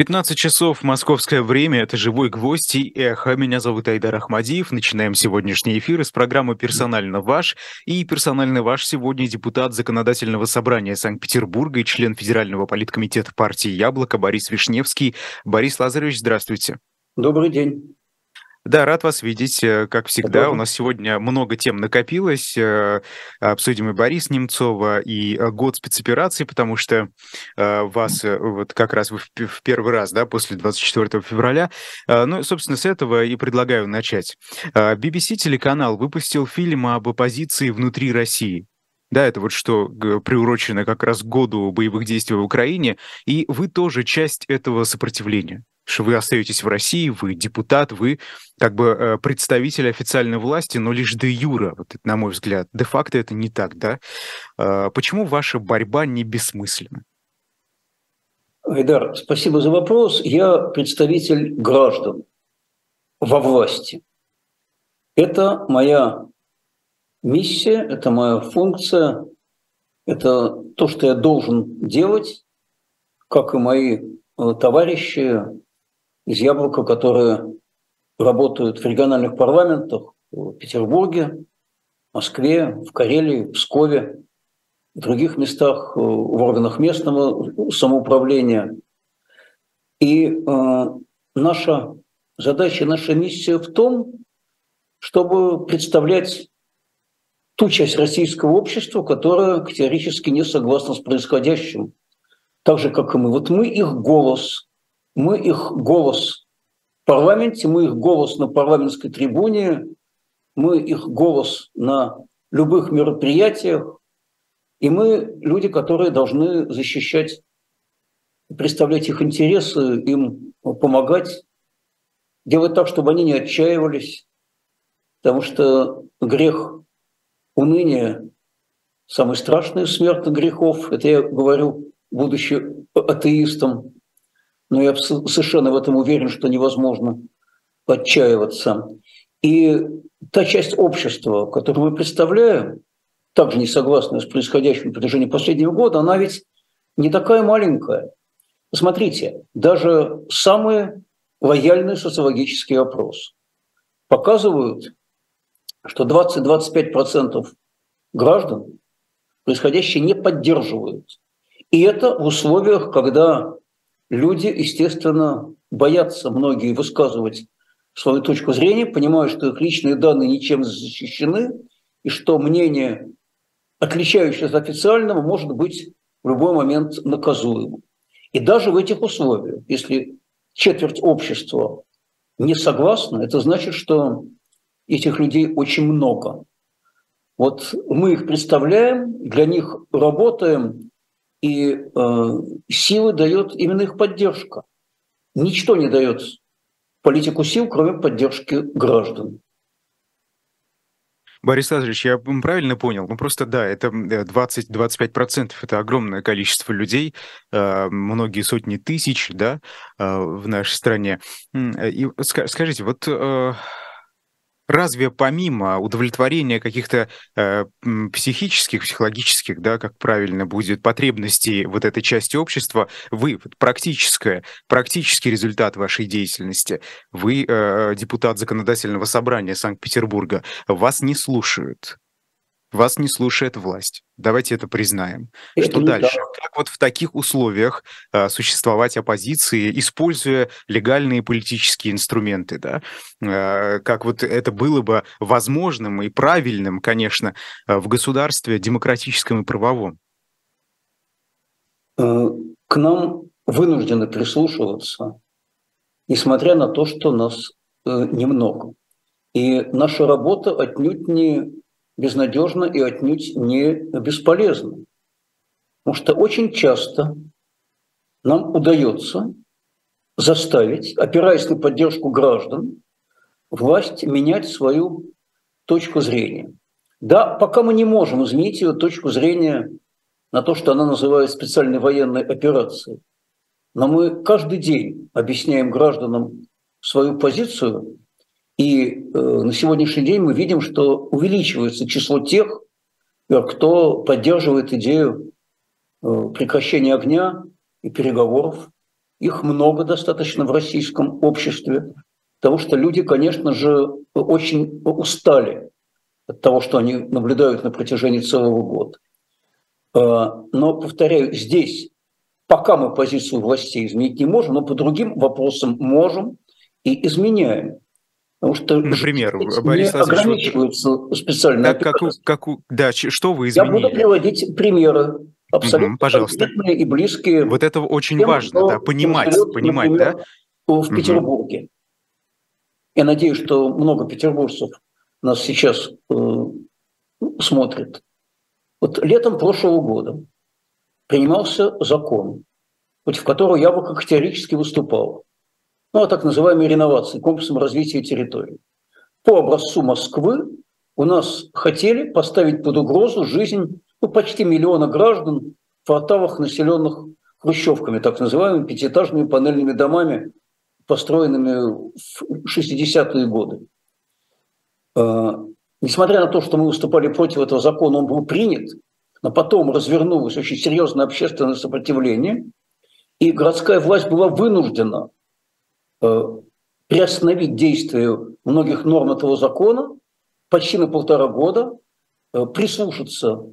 15 часов московское время, это «Живой гвоздь» и «Эхо». Меня зовут Айдар Ахмадиев. Начинаем сегодняшний эфир из программы «Персонально ваш». И «Персонально ваш» сегодня депутат Законодательного собрания Санкт-Петербурга и член Федерального политкомитета партии «Яблоко» Борис Вишневский. Борис Лазаревич, здравствуйте. Добрый день. Да, рад вас видеть. Э, как всегда, Добрый. у нас сегодня много тем накопилось. Э, обсудим и Борис Немцова, и э, год спецоперации, потому что вас вот как раз в первый раз, да, после 24 февраля. Ну, собственно, с этого и предлагаю начать. BBC телеканал выпустил фильм об оппозиции внутри России. Да, это вот что приурочено как раз году боевых действий в Украине, и вы тоже часть этого сопротивления что вы остаетесь в России, вы депутат, вы как бы э, представитель официальной власти, но лишь де юра, вот это, на мой взгляд. Де-факто это не так, да? Э, почему ваша борьба не бессмысленна? Айдар, спасибо за вопрос. Я представитель граждан во власти. Это моя миссия, это моя функция, это то, что я должен делать, как и мои э, товарищи, из Яблока, которые работают в региональных парламентах в Петербурге, Москве, в Карелии, в Пскове, в других местах, э, в органах местного самоуправления. И э, наша задача, наша миссия в том, чтобы представлять ту часть российского общества, которая категорически не согласна с происходящим, так же, как и мы. Вот мы их голос, мы их голос в парламенте, мы их голос на парламентской трибуне, мы их голос на любых мероприятиях, и мы люди, которые должны защищать, представлять их интересы, им помогать, делать так, чтобы они не отчаивались, потому что грех уныния самый страшный из смертных грехов. Это я говорю, будучи атеистом, но я совершенно в этом уверен, что невозможно отчаиваться. И та часть общества, которую мы представляем, также не согласная с происходящим на протяжении последнего года, она ведь не такая маленькая. Посмотрите, даже самые лояльные социологические опросы показывают, что 20-25% граждан происходящее не поддерживают. И это в условиях, когда люди, естественно, боятся многие высказывать свою точку зрения, понимают, что их личные данные ничем не защищены, и что мнение, отличающееся от официального, может быть в любой момент наказуемым. И даже в этих условиях, если четверть общества не согласна, это значит, что этих людей очень много. Вот мы их представляем, для них работаем, и э, силы дает именно их поддержка. Ничто не дает политику сил, кроме поддержки граждан. Борис Лазаревич, я правильно понял? Ну просто да, это 20-25%, это огромное количество людей, э, многие сотни тысяч, да, э, в нашей стране. И скажите, вот э, разве помимо удовлетворения каких-то э, психических, психологических, да, как правильно будет, потребностей вот этой части общества, вы, практическое, практический результат вашей деятельности, вы э, депутат законодательного собрания Санкт-Петербурга, вас не слушают, вас не слушает власть. Давайте это признаем. Это что дальше? Так. Как вот в таких условиях а, существовать оппозиции, используя легальные политические инструменты, да? А, как вот это было бы возможным и правильным, конечно, а, в государстве демократическом и правовом? Э, к нам вынуждены прислушиваться, несмотря на то, что нас э, немного. И наша работа отнюдь не безнадежно и отнюдь не бесполезно. Потому что очень часто нам удается заставить, опираясь на поддержку граждан, власть менять свою точку зрения. Да, пока мы не можем изменить ее точку зрения на то, что она называет специальной военной операцией, но мы каждый день объясняем гражданам свою позицию и э, на сегодняшний день мы видим, что увеличивается число тех, э, кто поддерживает идею э, прекращения огня и переговоров. их много достаточно в российском обществе, потому что люди, конечно же, очень устали от того, что они наблюдают на протяжении целого года. Но, повторяю, здесь пока мы позицию властей изменить не можем, но по другим вопросам можем и изменяем. Потому что Например, Борис не ограничиваются специально. Как, как, как, да, что вы изменили? Я буду приводить примеры абсолютно угу, пожалуйста. и близкие. Вот это очень тем, важно, да, понимать, живет, понимать, например, да? В Петербурге. Угу. Я надеюсь, что много петербуржцев нас сейчас э, смотрят. Вот летом прошлого года принимался закон, против которого я бы как теоретически выступал. Ну, о так называемой реновации, комплексом развития территории. По образцу Москвы у нас хотели поставить под угрозу жизнь ну, почти миллиона граждан в кварталах, населенных хрущевками, так называемыми пятиэтажными панельными домами, построенными в 60-е годы. А, несмотря на то, что мы выступали против этого закона, он был принят, но потом развернулось очень серьезное общественное сопротивление, и городская власть была вынуждена приостановить действие многих норм этого закона почти на полтора года, э, прислушаться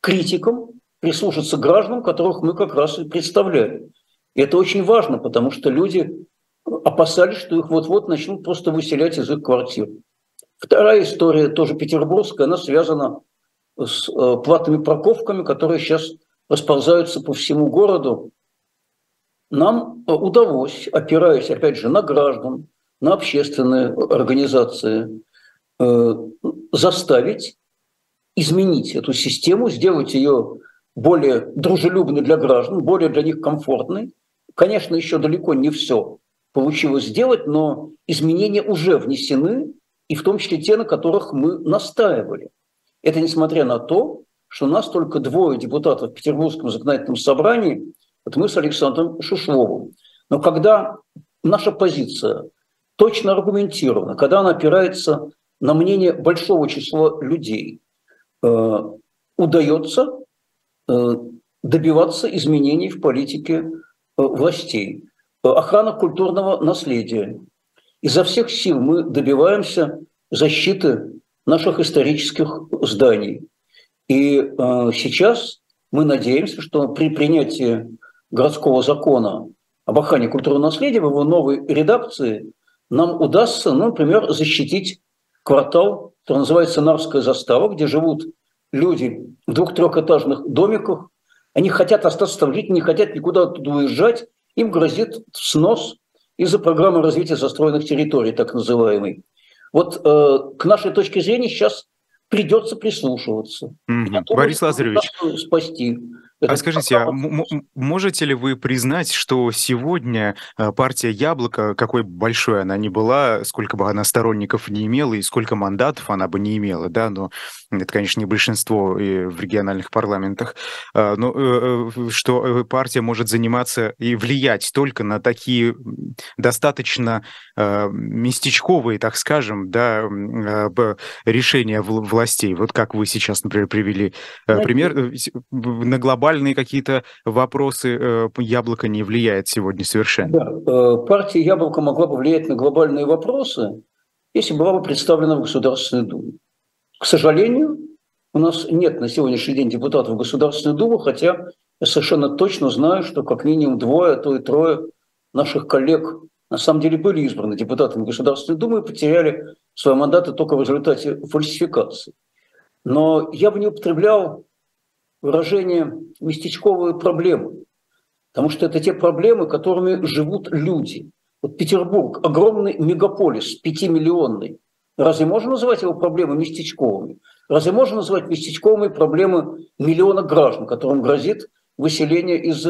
критикам, прислушаться гражданам, которых мы как раз и представляли. И это очень важно, потому что люди опасались, что их вот-вот начнут просто выселять из их квартир. Вторая история, тоже петербургская, она связана с э, платными парковками, которые сейчас расползаются по всему городу. Нам э, удалось, опираясь, опять же, на граждан, на общественные организации, э, заставить изменить эту систему, сделать ее более дружелюбной для граждан, более для них комфортной. Конечно, еще далеко не все получилось сделать, но изменения уже внесены, и в том числе те, на которых мы настаивали. Это несмотря на то, что нас только двое депутатов в Петербургском законодательном собрании, это мы с Александром Шишловым. Но когда наша позиция точно аргументирована, когда она опирается на мнение большого числа людей, э, удается э, добиваться изменений в политике э, властей. Охрана культурного наследия. Изо всех сил мы добиваемся защиты наших исторических зданий. И э, сейчас мы надеемся, что при принятии городского закона об охране культурного наследия в его новой редакции нам удастся, ну, например, защитить квартал, который называется Нарская застава, где живут люди в двух-трехэтажных домиках. Они хотят остаться там жить, не хотят никуда оттуда уезжать. Им грозит снос из-за программы развития застроенных территорий, так называемой. Вот э, к нашей точке зрения сейчас придется прислушиваться. Mm-hmm. Борис Лазаревич, спасти. А скажите, а можете ли вы признать, что сегодня э, партия «Яблоко», какой большой она ни была, сколько бы она сторонников не имела и сколько мандатов она бы не имела, да, но это, конечно, не большинство и в региональных парламентах, а, но э, э, что партия может заниматься и влиять только на такие достаточно местечковые, так скажем, да, решения властей. Вот как вы сейчас, например, привели пример на глобальные какие-то вопросы э, яблоко не влияет сегодня совершенно. Да, э, партия яблоко могла бы влиять на глобальные вопросы, если была бы представлена в Государственной Думе. К сожалению, у нас нет на сегодняшний день депутатов Государственной Думе, хотя я совершенно точно знаю, что как минимум двое, а то и трое наших коллег на самом деле были избраны депутатами Государственной Думы и потеряли свои мандаты только в результате фальсификации. Но я бы не употреблял выражение местечковые проблемы, потому что это те проблемы, которыми живут люди. Вот Петербург – огромный мегаполис, пятимиллионный. Разве можно называть его проблемы местечковыми? Разве можно назвать местечковыми проблемы миллиона граждан, которым грозит выселение из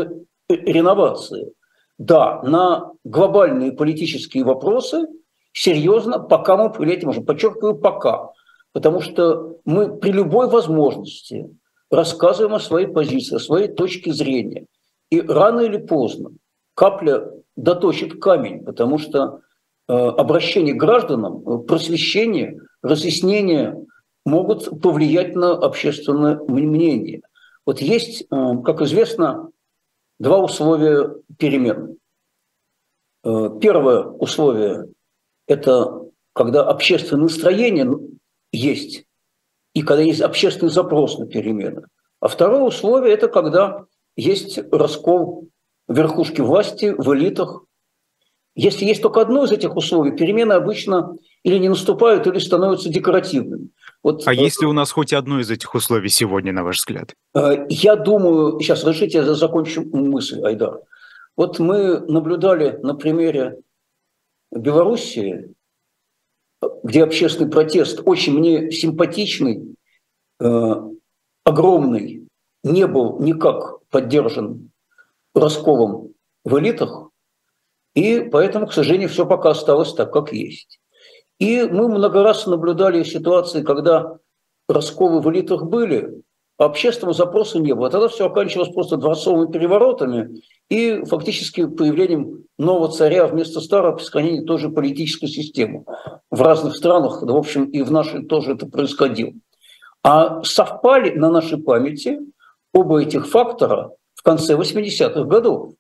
реновации? Да, на глобальные политические вопросы серьезно пока мы повлиять можем. Подчеркиваю, пока. Потому что мы при любой возможности рассказываем о своей позиции, о своей точке зрения. И рано или поздно капля доточит камень, потому что э, обращение к гражданам, э, просвещение, разъяснение могут повлиять на общественное мнение. Вот есть, э, как известно, два условия перемен. Э, первое условие – это когда общественное настроение есть, и когда есть общественный запрос на перемены. А второе условие – это когда есть раскол верхушки власти в элитах. Если есть только одно из этих условий, перемены обычно или не наступают, или становятся декоративными. Вот, а есть ли у нас хоть одно из этих условий сегодня, на ваш взгляд? Э, я думаю, сейчас разрешите, я закончу мысль, Айдар. Вот мы наблюдали на примере Белоруссии, где общественный протест очень мне симпатичный, э, огромный, не был никак поддержан расколом в элитах, и поэтому, к сожалению, все пока осталось так, как есть. И мы много раз наблюдали ситуации, когда расколы в элитах были, а общественного запроса не было. Тогда все оканчивалось просто дворцовыми переворотами и фактически появлением нового царя вместо старого по сохранению той же политической системы. В разных странах, да, в общем, и в нашей тоже это происходило. А совпали на нашей памяти оба этих фактора в конце 80-х годов,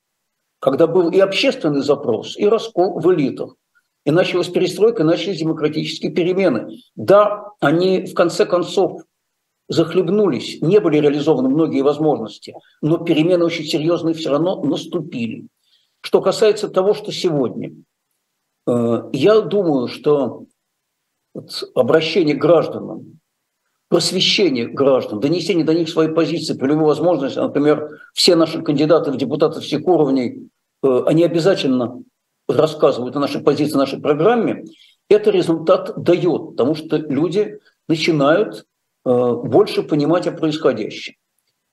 когда был и общественный запрос, и раскол в элитах. И началась перестройка, начались демократические перемены. Да, они в конце концов захлебнулись, не были реализованы многие возможности, но перемены очень серьезные все равно наступили. Что касается того, что сегодня, э, я думаю, что обращение к гражданам, просвещение граждан, донесение до них своей позиции при любой возможности, например, все наши кандидаты в депутаты всех уровней, они обязательно рассказывают о нашей позиции, о нашей программе, это результат дает, потому что люди начинают Э, больше понимать о происходящем.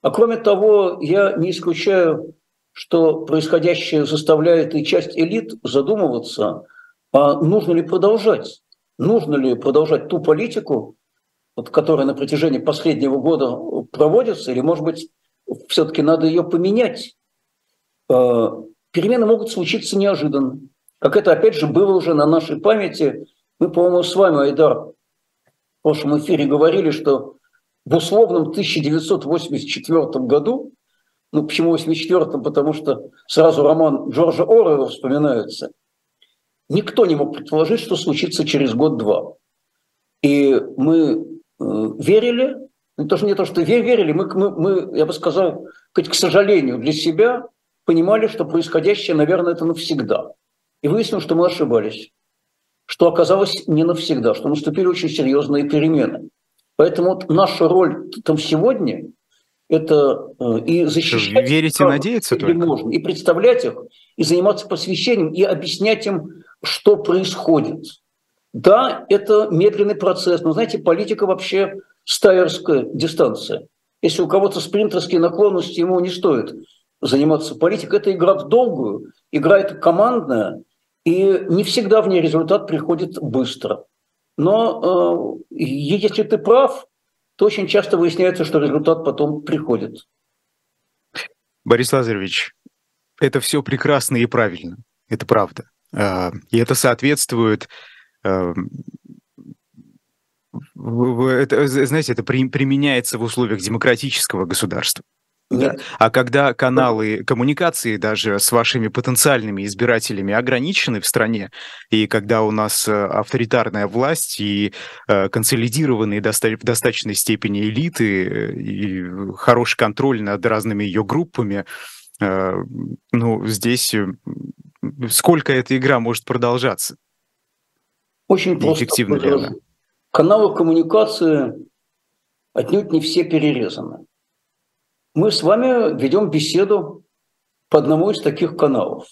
А кроме того, я не исключаю, что происходящее заставляет и часть элит задумываться, а нужно ли продолжать, нужно ли продолжать ту политику, вот, которая на протяжении последнего года проводится, или, может быть, все-таки надо ее поменять. Перемены могут случиться неожиданно. Как это, опять же, было уже на нашей памяти. Мы, по-моему, с вами, Айдар, в прошлом эфире говорили, что в условном 1984 году, ну почему 84 потому что сразу роман Джорджа Оруэлла вспоминается, никто не мог предположить, что случится через год-два. И мы э, верили, ну, тоже не то, что верили, мы, мы, мы, я бы сказал, хоть к сожалению для себя, понимали, что происходящее, наверное, это навсегда. И выяснилось, что мы ошибались что оказалось не навсегда, что наступили очень серьезные перемены. Поэтому вот наша роль там сегодня – это э, и защищать… Верить и надеяться только? Можно, и представлять их, и заниматься посвящением, и объяснять им, что происходит. Да, это медленный процесс, но, знаете, политика вообще стайерская дистанция. Если у кого-то спринтерские наклонности, ему не стоит заниматься политикой. Это игра в долгую, игра это командная, и не всегда в ней результат приходит быстро. Но э, если ты прав, то очень часто выясняется, что результат потом приходит. Борис Лазаревич, это все прекрасно и правильно. Это правда. Э, и это соответствует э, это, знаете, это применяется в условиях демократического государства. Да. А когда каналы коммуникации даже с вашими потенциальными избирателями ограничены в стране, и когда у нас э, авторитарная власть и э, консолидированные в достаточной степени элиты э, и хороший контроль над разными ее группами, ну, здесь сколько эта игра может продолжаться? Очень просто. Эффективно ли она? Каналы коммуникации отнюдь не все перерезаны мы с вами ведем беседу по одному из таких каналов.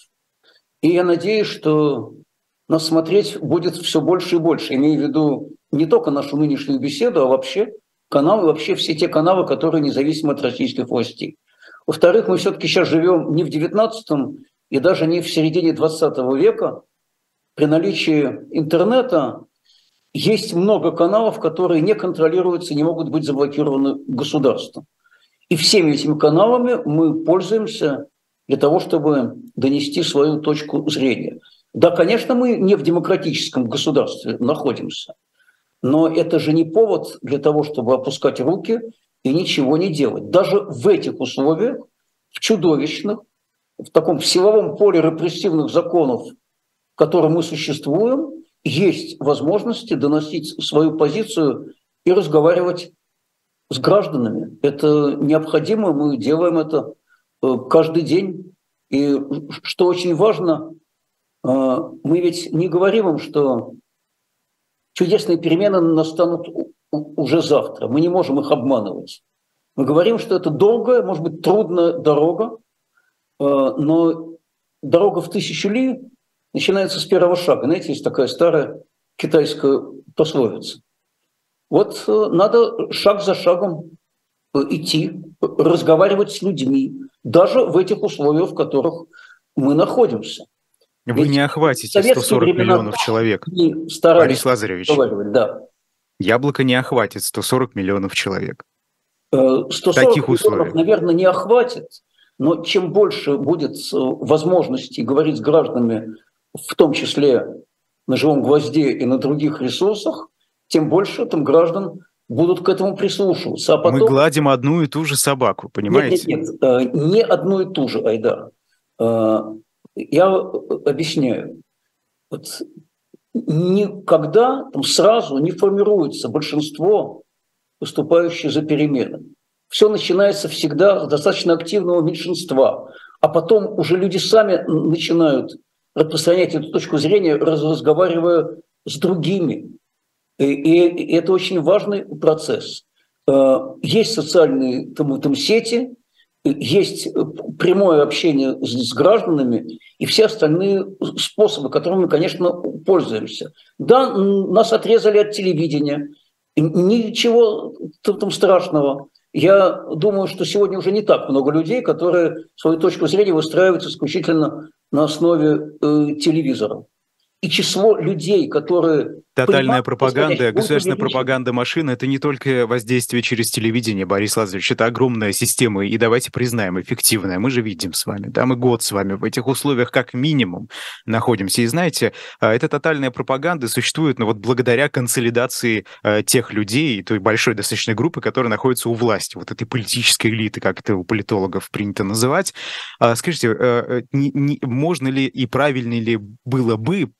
И я надеюсь, что нас смотреть будет все больше и больше. Имею в виду не только нашу нынешнюю беседу, а вообще каналы, вообще все те каналы, которые независимы от российских властей. Во-вторых, мы все-таки сейчас живем не в 19 и даже не в середине 20 века. При наличии интернета есть много каналов, которые не контролируются, не могут быть заблокированы государством. И всеми этими каналами мы пользуемся для того, чтобы донести свою точку зрения. Да, конечно, мы не в демократическом государстве находимся, но это же не повод для того, чтобы опускать руки и ничего не делать. Даже в этих условиях, в чудовищных, в таком силовом поле репрессивных законов в котором мы существуем, есть возможности доносить свою позицию и разговаривать с гражданами. Это необходимо, мы делаем это э, каждый день. И что очень важно, э, мы ведь не говорим им, что чудесные перемены настанут уже завтра. Мы не можем их обманывать. Мы говорим, что это долгая, может быть, трудная дорога, э, но дорога в тысячу ли начинается с первого шага. Знаете, есть такая старая китайская пословица. Вот э, надо шаг за шагом э, идти, разговаривать с людьми, даже в этих условиях, в которых мы находимся. Вы Ведь не охватите 140 миллионов человек, Борис Лазаревич. Да. Яблоко не охватит 140 миллионов человек. 140 э, Таких миллионов, наверное, не охватит, но чем больше будет возможностей говорить с гражданами, в том числе на живом гвозде и на других ресурсах, тем больше там граждан будут к этому прислушиваться. А потом... Мы гладим одну и ту же собаку, понимаете? Нет, нет, нет, э, не одну и ту же, Айдар. Э, я объясняю. Вот никогда там сразу не формируется большинство, выступающее за перемены. Все начинается всегда с достаточно активного меньшинства, а потом уже люди сами начинают распространять эту точку зрения, разговаривая с другими. И, это очень важный процесс. Э, есть социальные там, там сети, есть прямое общение с, с гражданами и все остальные способы, которыми мы, конечно, пользуемся. Да, нас отрезали от телевидения, ничего там страшного. Я думаю, что сегодня уже не так много людей, которые свою точку зрения выстраивают исключительно на основе э, телевизора и число людей, которые... Тотальная пропаганда, государственная пропаганда машины – это не только воздействие через телевидение, Борис Лазаревич, это огромная система, и давайте признаем, эффективная. Мы же видим с вами, да, мы год с вами в этих условиях как минимум находимся. И знаете, а, эта тотальная пропаганда существует, ну вот благодаря консолидации а, тех людей, той большой достаточной группы, которая находится у власти, вот этой политической элиты, как это у политологов принято называть. А, скажите, не, не, можно ли и правильно ли было бы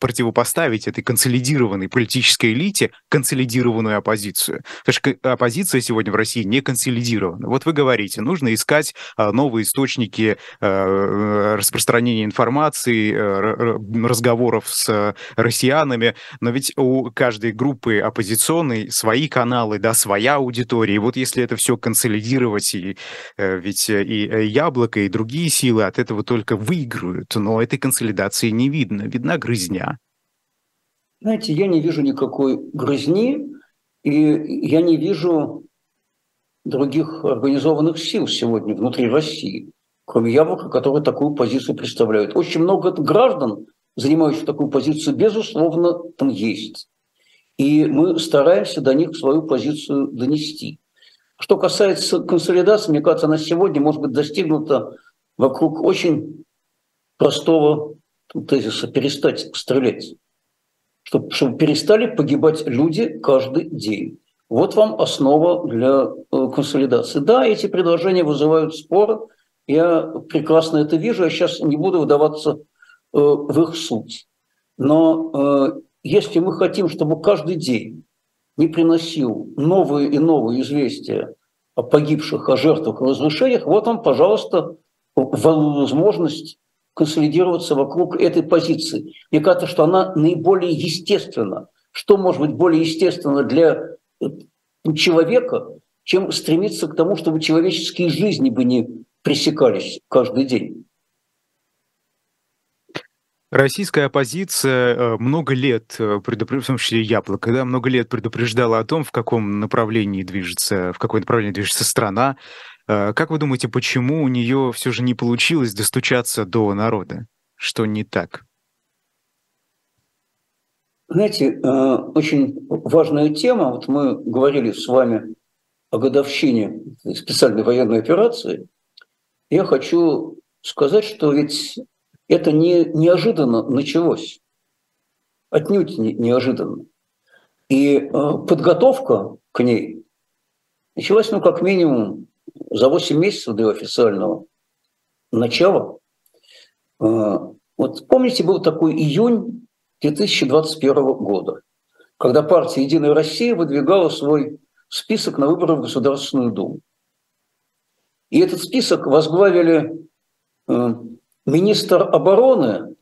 противопоставить этой консолидированной политической элите консолидированную оппозицию. Потому что оппозиция сегодня в России не консолидирована. Вот вы говорите, нужно искать а, новые источники а, распространения информации, а, разговоров с россиянами, но ведь у каждой группы оппозиционной свои каналы, да, своя аудитория. И вот если это все консолидировать, и, э, ведь и э, Яблоко, и другие силы от этого только выиграют, но этой консолидации не видно. Видна грызня? Знаете, я не вижу никакой грызни, и я не вижу других организованных сил сегодня внутри России, кроме Яблока, которые такую позицию представляют. Очень много граждан, занимающих такую позицию, безусловно, там есть. И мы стараемся до них свою позицию донести. Что касается консолидации, мне кажется, она сегодня может быть достигнута вокруг очень простого тезиса перестать стрелять, чтобы, чтобы перестали погибать люди каждый день. Вот вам основа для э, консолидации. Да, эти предложения вызывают споры, я прекрасно это вижу, я сейчас не буду вдаваться э, в их суть. Но э, если мы хотим, чтобы каждый день не приносил новые и новые известия о погибших, о жертвах, о разрушениях, вот вам, пожалуйста, возможность консолидироваться вокруг этой позиции. Мне кажется, что она наиболее естественна. Что может быть более естественно для э, человека, чем стремиться к тому, чтобы человеческие жизни бы не пресекались каждый день? Российская оппозиция э, много лет, э, в том числе Яблоко, да, много лет предупреждала о том, в каком направлении движется, в какое направление движется страна, как вы думаете, почему у нее все же не получилось достучаться до народа? Что не так? Знаете, э, очень важная тема. Вот мы говорили с вами о годовщине специальной военной операции. Я хочу сказать, что ведь это не неожиданно началось. Отнюдь не неожиданно. И э, подготовка к ней началась, ну, как минимум, за 8 месяцев до официального начала э, Вот помните, был такой июнь 2021 года, когда партия «Единая Россия» выдвигала свой список на выборы в Государственную Думу. И этот список возглавили э, министр обороны,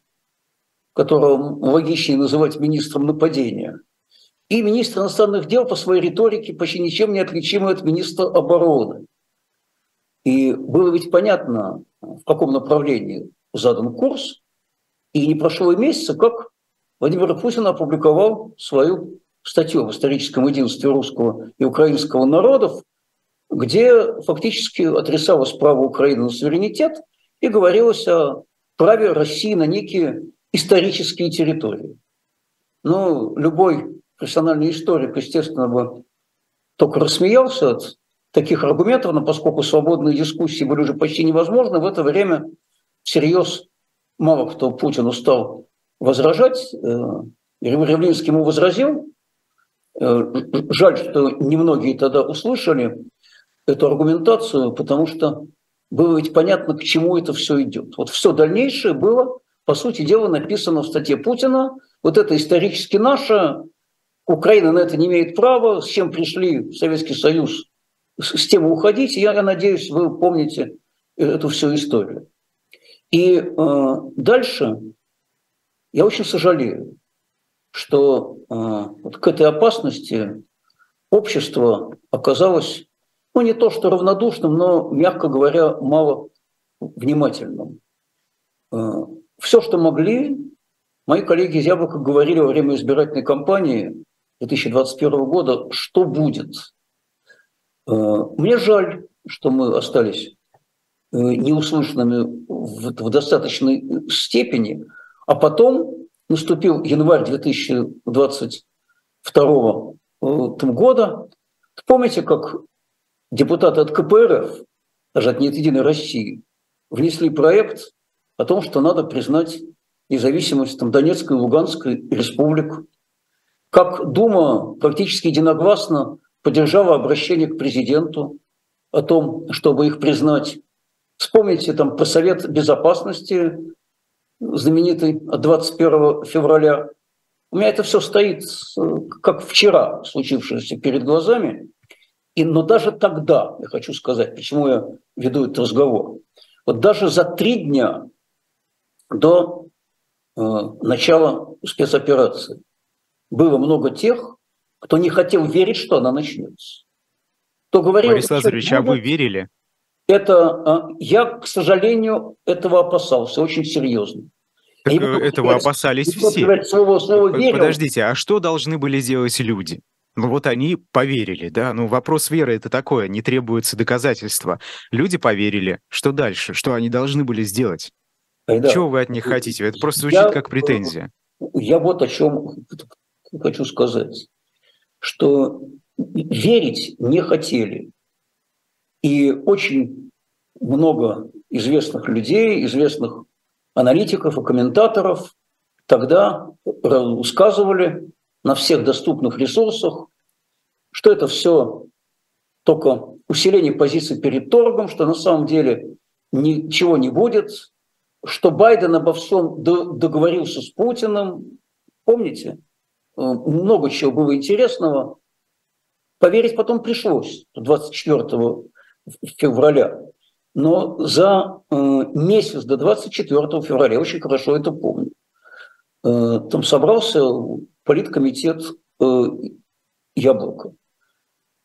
которого логичнее называть министром нападения, и министр иностранных дел по своей риторике почти ничем не отличимый от министра обороны. И было ведь понятно, в каком направлении задан курс, и не прошло и месяца, как Владимир Путин опубликовал свою статью в историческом единстве русского и украинского народов, где фактически отрицалось право Украины на суверенитет и говорилось о праве России на некие исторические территории. Ну, любой профессиональный историк, естественно, бы только рассмеялся от таких аргументов, но поскольку свободные дискуссии были уже почти невозможны, в это время всерьез мало кто Путину стал возражать. Ривлинский ему возразил. Э, жаль, что немногие тогда услышали эту аргументацию, потому что было ведь понятно, к чему это все идет. Вот все дальнейшее было, по сути дела, написано в статье Путина. Вот это исторически наше, Украина на это не имеет права, с чем пришли в Советский Союз, с тем уходить. Я, надеюсь, вы помните эту всю историю. И э, дальше я очень сожалею, что э, вот к этой опасности общество оказалось, ну не то что равнодушным, но, мягко говоря, мало внимательным. Э, все, что могли, мои коллеги из Яблока говорили во время избирательной кампании 2021 года, что будет. Э, мне жаль, что мы остались э, неуслышанными в, в достаточной степени, а потом наступил январь 2022 года. Помните, как депутаты от КПРФ, даже от «Нет единой России», внесли проект о том, что надо признать независимость там, Донецкой и Луганской республик. Как Дума практически единогласно поддержала обращение к президенту о том, чтобы их признать. Вспомните там про Совет Безопасности знаменитый от 21 февраля. У меня это все стоит, как вчера случившееся перед глазами. И, но даже тогда, я хочу сказать, почему я веду этот разговор, вот даже за три дня до э, начала спецоперации было много тех, кто не хотел верить, что она начнется. Кто говорил, Борис Лазаревич, а вы верили? Это э, я, к сожалению, этого опасался очень серьезно. Так и э, этого опасались все. Слово, слово Подождите, а что должны были делать люди? Ну вот они поверили, да? Ну вопрос веры это такое, не требуется доказательства. Люди поверили. Что дальше? Что они должны были сделать? Да. Чего вы от них хотите? Это просто звучит я, как претензия. Я вот о чем хочу сказать. Что верить не хотели. И очень много известных людей, известных аналитиков и комментаторов тогда рассказывали на всех доступных ресурсах, что это все только усиление позиций перед торгом, что на самом деле ничего не будет, что Байден обо всем договорился с Путиным. Помните? Э, много чего было интересного. Поверить потом пришлось 24 февраля. Но за э, месяц до 24 февраля, очень хорошо это помню, э, там собрался политкомитет «Яблоко».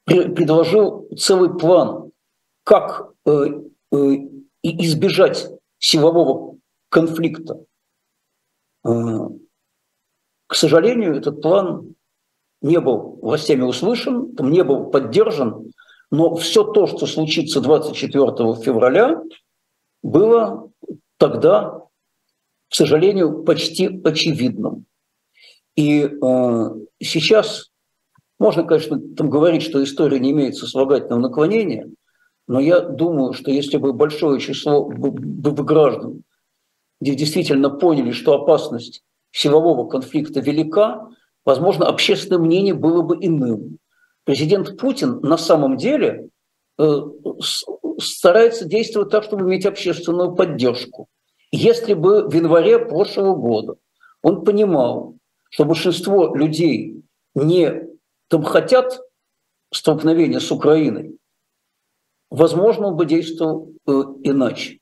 Предложил целый план, как избежать силового конфликта. К сожалению, этот план не был властями услышан, не был поддержан, но все то, что случится 24 февраля, было тогда, к сожалению, почти очевидным. И э, сейчас можно, конечно, там говорить, что история не имеет сослагательного наклонения, но я думаю, что если бы большое число бы граждан действительно поняли, что опасность силового конфликта велика, возможно, общественное мнение было бы иным президент Путин на самом деле э, старается действовать так, чтобы иметь общественную поддержку. если бы в январе прошлого года он понимал, что большинство людей не там хотят столкновения с Украиной, возможно, он бы действовал э, иначе.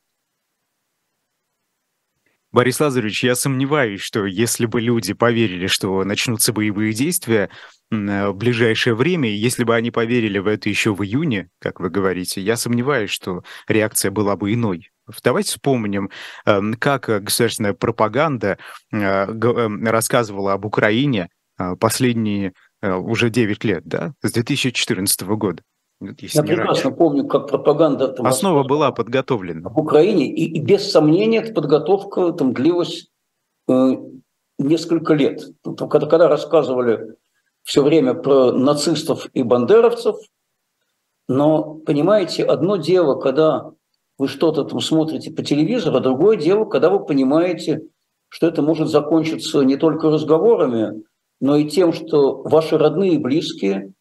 Борис Лазаревич, я сомневаюсь, что если бы люди поверили, что начнутся боевые действия э, в ближайшее время, если бы они поверили в это еще в июне, как вы говорите, я сомневаюсь, что реакция была бы иной. Давайте вспомним, эм, как государственная пропаганда э, эм, рассказывала об Украине э, последние уже 9 лет, да, с 2014 года. Если Я прекрасно раньше. помню, как пропаганда... Там, Основа была подготовлена. В Украине, и, и без сомнения эта подготовка там длилась э, несколько лет. Когда, когда рассказывали все время про нацистов и бандеровцев, но, понимаете, одно дело, когда вы что-то там смотрите по телевизору, а другое дело, когда вы понимаете, что это может закончиться не только разговорами, но и тем, что ваши родные и близкие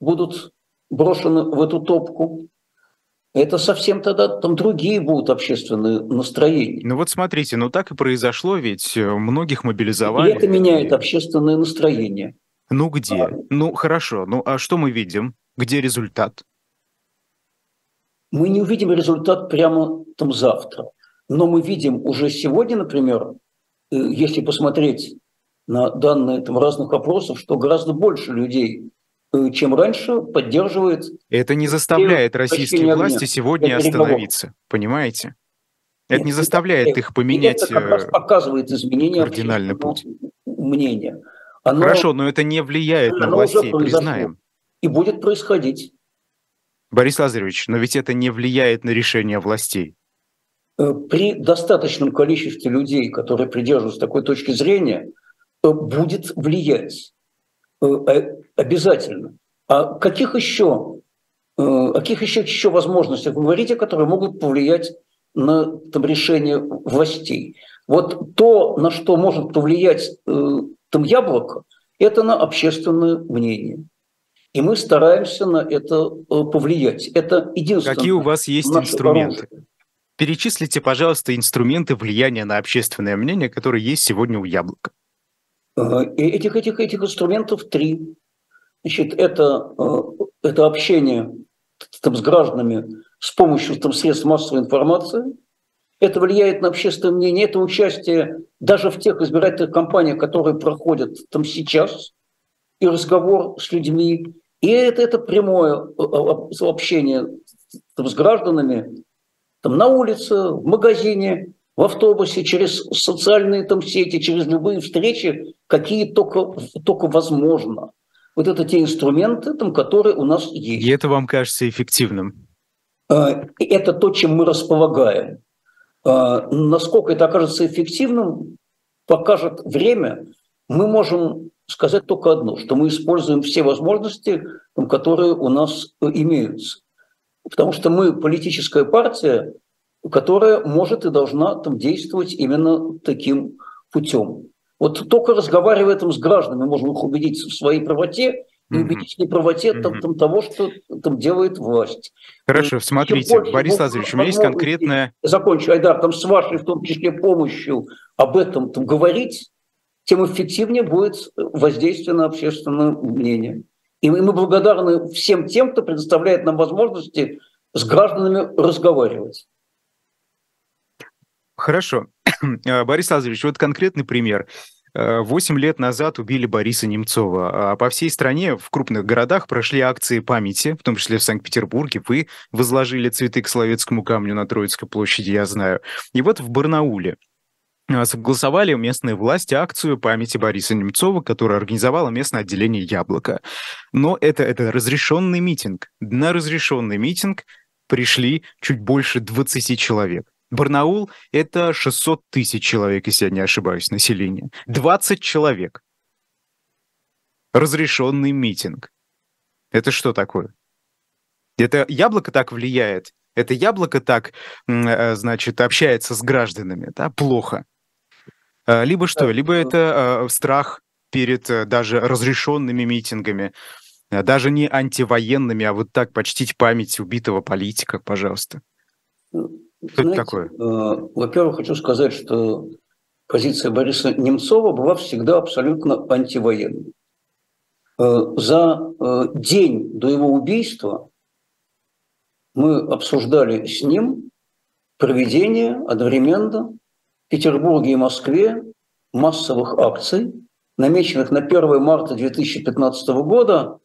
будут брошены в эту топку, это совсем тогда там другие будут общественные настроения. Ну вот смотрите, ну так и произошло, ведь э, многих мобилизовали. И это меняет общественное настроение. Ну где? А... Ну хорошо, ну а что мы видим? Где результат? Мы не увидим результат прямо там завтра. Но мы видим уже сегодня, например, э, если посмотреть на данные там, разных опросов, что гораздо больше людей чем раньше, поддерживает... Это не заставляет российские власти сегодня остановиться, понимаете? Это Нет, не заставляет это, их поменять это как раз э, показывает изменение кардинальный путь. мнения. Оно, Хорошо, но это не влияет на властей, признаем. И будет происходить. Борис Лазаревич, но ведь это не влияет на решение властей. Э, при достаточном количестве людей, которые придерживаются такой точки зрения, будет влиять. Э, обязательно. А каких еще, э, каких еще, еще возможностей вы говорите, которые могут повлиять на там, решение властей? Вот то, на что может повлиять э, там яблоко, это на общественное мнение. И мы стараемся на это повлиять. Это единственное. Какие у вас есть инструменты? Оружие. Перечислите, пожалуйста, инструменты влияния на общественное мнение, которые есть сегодня у яблока. И этих, этих, этих инструментов три. Значит, это, э, это общение там, с гражданами с помощью там, средств массовой информации. Это влияет на общественное мнение, это участие даже в тех избирательных кампаниях, которые проходят там сейчас, и разговор с людьми. И это, это прямое э, э, общение там, с гражданами там, на улице, в магазине, в автобусе, через социальные там сети, через любые встречи, какие только, только возможно. Вот это те инструменты, там, которые у нас есть. И это вам кажется эффективным? А, это то, чем мы располагаем. А, насколько это окажется эффективным, покажет время. Мы можем сказать только одно, что мы используем все возможности, которые у нас имеются. Потому что мы политическая партия, которая может и должна там действовать именно таким путем. Вот только разговаривая там с гражданами, можно их убедить в своей правоте и убедить в неправоте mm-hmm. там, там, того, что там делает власть. Хорошо, смотрите, больше, Борис Лазаревич, у меня есть конкретная... Закончу, Айдар, там с вашей, в том числе, помощью об этом там говорить, тем эффективнее будет воздействие на общественное мнение. И мы благодарны всем тем, кто предоставляет нам возможности с гражданами разговаривать. Хорошо. Э, Борис Лазаревич, вот конкретный пример. Э, восемь лет назад убили Бориса Немцова. А по всей стране в крупных городах прошли акции памяти, в том числе в Санкт-Петербурге. Вы возложили цветы к Соловецкому камню на Троицкой площади, я знаю. И вот в Барнауле э, согласовали местные власти акцию памяти Бориса Немцова, которую организовало местное отделение «Яблоко». Но это, это разрешенный митинг. На разрешенный митинг пришли чуть больше 20 человек. Барнаул – это 600 тысяч человек, если я не ошибаюсь, население. 20 человек. Разрешенный митинг. Это что такое? Это яблоко так влияет? Это яблоко так, э, значит, общается с гражданами, да? Плохо. А, либо что? Либо это э, страх перед э, даже разрешенными митингами, даже не антивоенными, а вот так почтить память убитого политика, пожалуйста. Что Знаете, такое? Э, во-первых, хочу сказать, что позиция Бориса Немцова была всегда абсолютно антивоенной. Э, за э, день до его убийства мы обсуждали с ним проведение одновременно в Петербурге и Москве массовых акций, намеченных на 1 марта 2015 года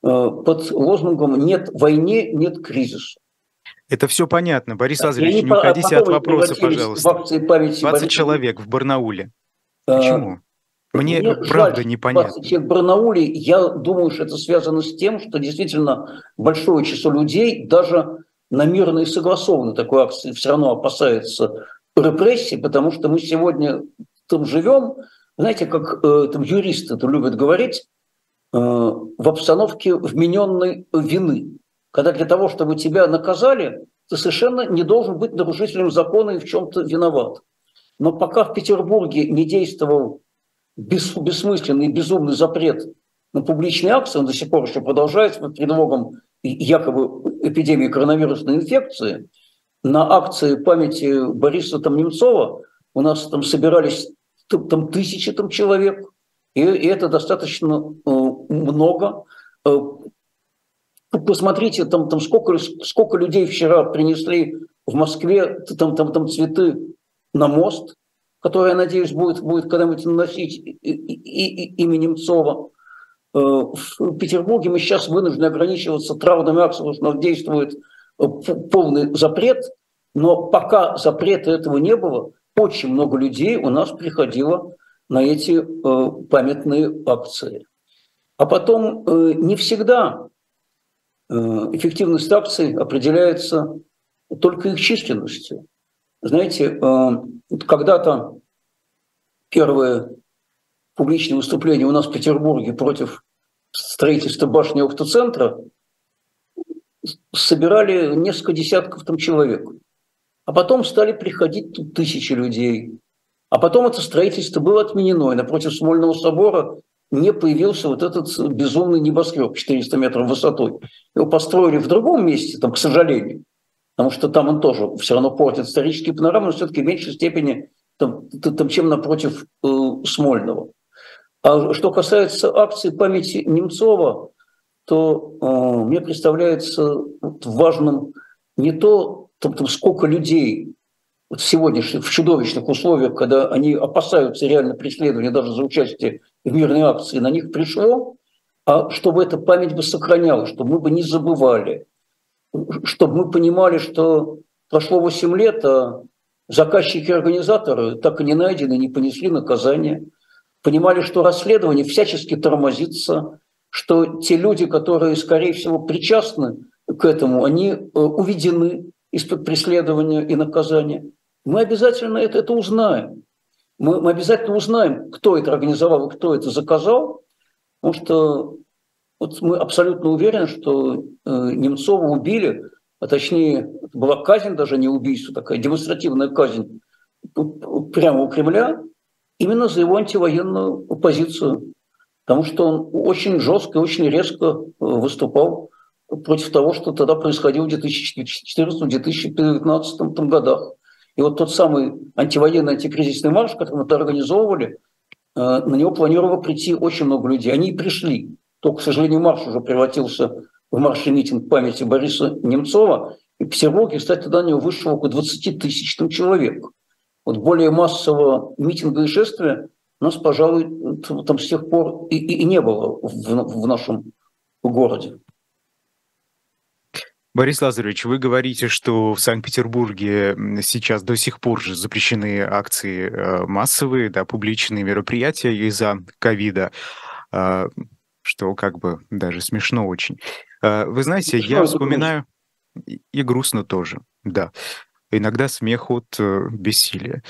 под лозунгом «Нет войне, нет кризиса». Это все понятно. Борис Лазаревич, не уходите от вопроса, пожалуйста. 20 человек в Барнауле. А, Почему? Мне, Мне правда непонятно. 20 человек в Барнауле, я думаю, что это связано с тем, что действительно большое число людей даже на мирной и согласованной такой акции все равно опасаются репрессий, потому что мы сегодня там живем, знаете, как э, там юристы это любят говорить, э, в обстановке вмененной вины когда для того, чтобы тебя наказали, ты совершенно не должен быть нарушителем закона и в чем-то виноват. Но пока в Петербурге не действовал бес, бессмысленный, безумный запрет на публичные акции, он до сих пор еще продолжается под предлогом якобы эпидемии коронавирусной инфекции, на акции памяти Бориса там, Немцова у нас там собирались там, тысячи там, человек, и, и это достаточно э, много. Посмотрите, там, там сколько, сколько людей вчера принесли в Москве там, там, там цветы на мост, который, я надеюсь, будет, будет когда-нибудь наносить и, и, и, имя Немцова. Э, в Петербурге мы сейчас вынуждены ограничиваться травными акциями, потому что действует э, полный запрет, но пока запрета этого не было, очень много людей у нас приходило на эти э, памятные акции. А потом не всегда эффективность акций определяется только их численностью. Знаете, э, когда-то первое публичное выступление у нас в Петербурге против строительства башни автоцентра собирали несколько десятков там человек. А потом стали приходить тут тысячи людей. А потом это строительство было отменено, и напротив Смольного собора не появился вот этот безумный небоскреб 400 метров высотой. Его построили в другом месте, там, к сожалению, потому что там он тоже все равно портит исторические панорамы, но все-таки в меньшей степени, там, там, чем напротив э, Смольного. А что касается акции памяти Немцова, то э, мне представляется важным не то, там, там, сколько людей вот сегодняшних, в чудовищных условиях, когда они опасаются реально преследования даже за участие в мирной акции, на них пришло, а чтобы эта память бы сохранялась, чтобы мы бы не забывали, чтобы мы понимали, что прошло 8 лет, а заказчики и организаторы так и не найдены, не понесли наказание, понимали, что расследование всячески тормозится, что те люди, которые, скорее всего, причастны к этому, они э, уведены из-под преследования и наказания – мы обязательно это, это узнаем. Мы, мы обязательно узнаем, кто это организовал и кто это заказал, потому что вот мы абсолютно уверены, что э, Немцова убили, а точнее, была казнь, даже не убийство, такая демонстративная казнь прямо у Кремля, именно за его антивоенную позицию. Потому что он очень жестко и очень резко э, выступал против того, что тогда происходило в 2014-2019 годах. И вот тот самый антивоенный антикризисный марш, который мы организовывали, э, на него планировало прийти очень много людей. Они и пришли. Только, к сожалению, марш уже превратился в марш и митинг памяти Бориса Немцова. И в Петербурге, кстати, тогда него вышло около 20 тысяч человек. Вот более массового митинга и шествия у нас, пожалуй, там с тех пор и, и, и не было в, в нашем городе. Борис Лазаревич, вы говорите, что в Санкт-Петербурге сейчас до сих пор же запрещены акции э, массовые, да, публичные мероприятия из-за ковида, а, что как бы даже смешно очень. А, вы знаете, я вспоминаю... И грустно тоже, да. Иногда смех от э, бессилия.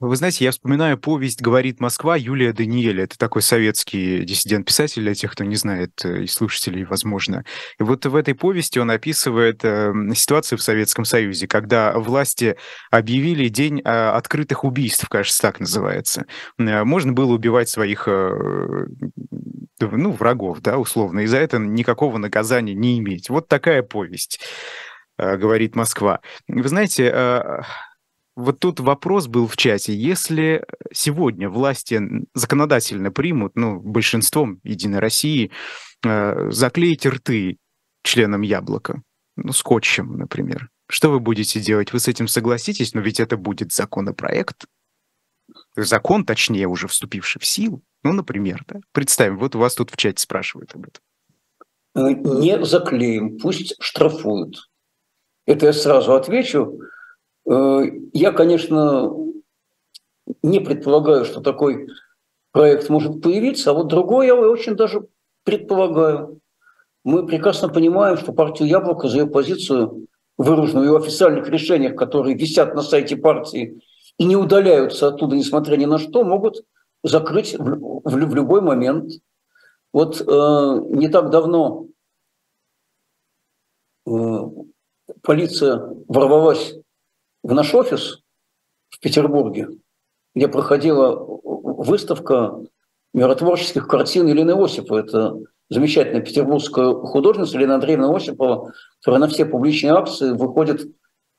Вы знаете, я вспоминаю повесть «Говорит Москва» Юлия Даниэля. Это такой советский диссидент-писатель, для тех, кто не знает, э, и слушателей, возможно. И вот в этой повести он описывает э, ситуацию в Советском Союзе, когда власти объявили день э, открытых убийств, кажется, так называется. Э, можно было убивать своих э, ну, врагов, да, условно, и за это никакого наказания не иметь. Вот такая повесть. говорит Москва. Вы знаете, вот тут вопрос был в чате. Если сегодня власти законодательно примут, ну, большинством Единой России, заклеить рты членам Яблока, ну, скотчем, например, что вы будете делать? Вы с этим согласитесь? Но ведь это будет законопроект. Закон, точнее, уже вступивший в силу. Ну, например, да? Представим, вот у вас тут в чате спрашивают об этом. Э, не заклеим, пусть штрафуют. Это я сразу отвечу. Э, я, конечно, не предполагаю, что такой проект может появиться, а вот другой я очень даже предполагаю. Мы прекрасно понимаем, что партию «Яблоко» за ее позицию, выраженную в официальных решениях, которые висят на сайте партии и не удаляются оттуда, несмотря ни на что, могут закрыть в, в, в любой момент. Вот э, не так давно э, полиция ворвалась в наш офис в Петербурге, где проходила выставка миротворческих картин Елены Осипова. Это замечательная петербургская художница Елена Андреевна Осипова, которая на все публичные акции выходит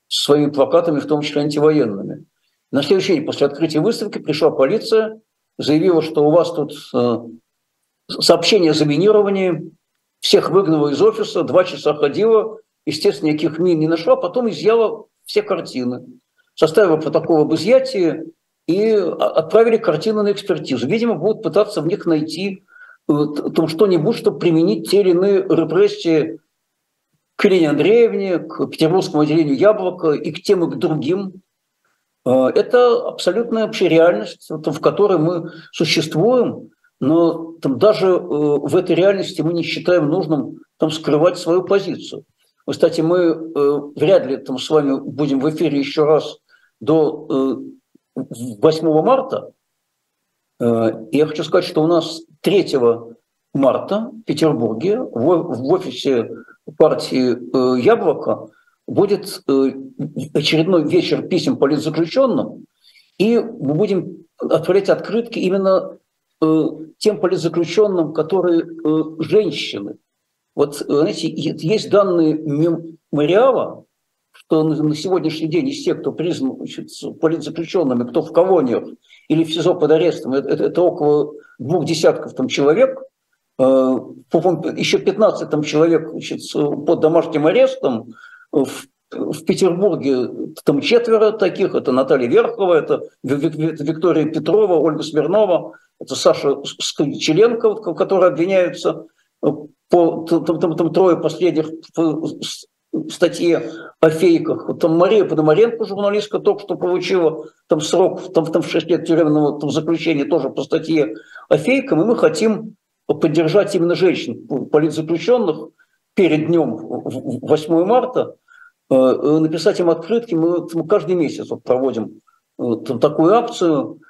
своими плакатами, в том числе антивоенными. На следующий день после открытия выставки пришла полиция, заявила, что у вас тут э, сообщение о заминировании, всех выгнала из офиса, два часа ходила, естественно, никаких мин не нашла, потом изъяла все картины, составила протокол об изъятии и отправили картины на экспертизу. Видимо, будут пытаться в них найти э, там что-нибудь, чтобы применить те или иные репрессии к Елене Андреевне, к Петербургскому отделению «Яблоко» и к тем и к другим Э, это абсолютная вообще реальность, в которой мы существуем, но там, даже э, в этой реальности мы не считаем нужным там, скрывать свою позицию. Кстати, мы э, вряд ли там, с вами будем в эфире еще раз до 8 марта. Я хочу сказать, что у нас 3 марта в Петербурге в офисе партии «Яблоко» будет э, очередной вечер писем политзаключенным, и мы будем отправлять открытки именно э, тем политзаключенным, которые э, женщины. Вот, знаете, есть данные мемориала, что на сегодняшний день из тех, кто признан значит, политзаключенными, кто в колониях или в СИЗО под арестом, это, это около двух десятков там, человек, еще 15 там, человек значит, под домашним арестом, в, в Петербурге там четверо таких. Это Наталья Верхова, это Виктория Петрова, Ольга Смирнова, это Саша Скочеленко, которые обвиняются по там, там, там трое последних в статье о фейках. Там Мария Пономаренко, журналистка, только что получила там срок там, там в 6 лет тюремного там, заключения тоже по статье о фейках. И мы хотим поддержать именно женщин, политзаключенных, перед днем 8 марта, э, э, написать им открытки. Мы, мы каждый месяц проводим э, такую акцию,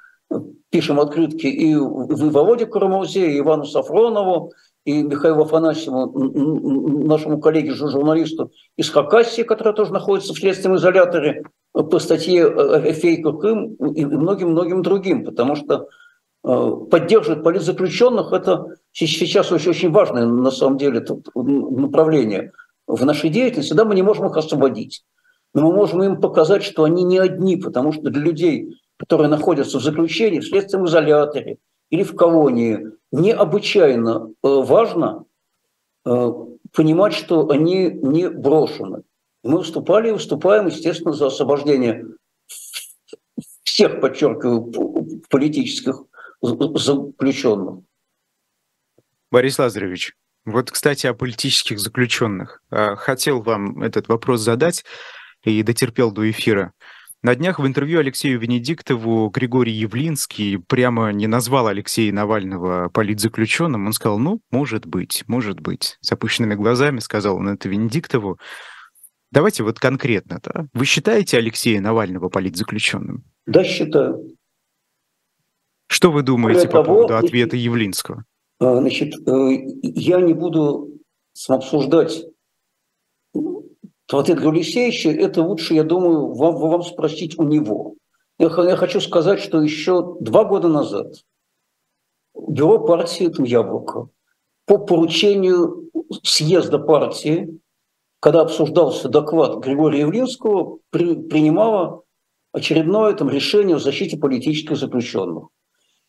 пишем открытки и Володе Карамаузе, и Ивану Сафронову, и Михаилу Афанасьеву, нашему коллеге, журналисту из Хакасии, который тоже находится в следственном изоляторе по статье о фейках им и многим-многим другим, потому что Э, поддерживать политзаключенных, это сейчас очень, очень важное на самом деле направление в нашей деятельности. Да, мы не можем их освободить, но мы можем им показать, что они не одни, потому что для людей, которые находятся в заключении, в следственном изоляторе или в колонии, необычайно э, важно э, понимать, что они не брошены. Мы выступали и выступаем, естественно, за освобождение всех, подчеркиваю, политических заключенных. Борис Лазаревич, вот, кстати, о политических заключенных. А, хотел вам этот вопрос задать и дотерпел до эфира. На днях в интервью Алексею Венедиктову Григорий Явлинский прямо не назвал Алексея Навального политзаключенным. Он сказал, ну, может быть, может быть. С опущенными глазами сказал он это Венедиктову. Давайте вот конкретно. Да? Вы считаете Алексея Навального политзаключенным? Да, считаю. Что вы думаете Более по того, поводу ответа Явлинского? А, значит, э, я не буду обсуждать ответ Гавлисевича, это лучше, я думаю, вам, вам спросить у него. Я, я хочу сказать, что еще два года назад бюро партии там, «Яблоко» по поручению съезда партии когда обсуждался доклад Григория Явлинского, при, принимала очередное там, решение о защите политических заключенных.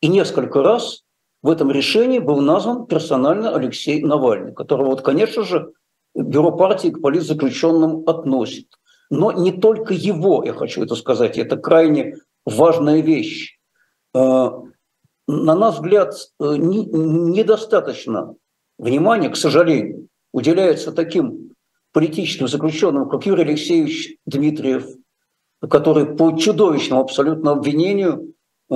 И несколько раз в этом решении был назван персонально Алексей Навальный, которого, вот, конечно же, бюро партии к политзаключенным относит. Но не только его, я хочу это сказать, это крайне важная вещь. Э, на наш взгляд, э, недостаточно внимания, к сожалению, уделяется таким политическим заключенным, как Юрий Алексеевич Дмитриев, который по чудовищному абсолютно обвинению э,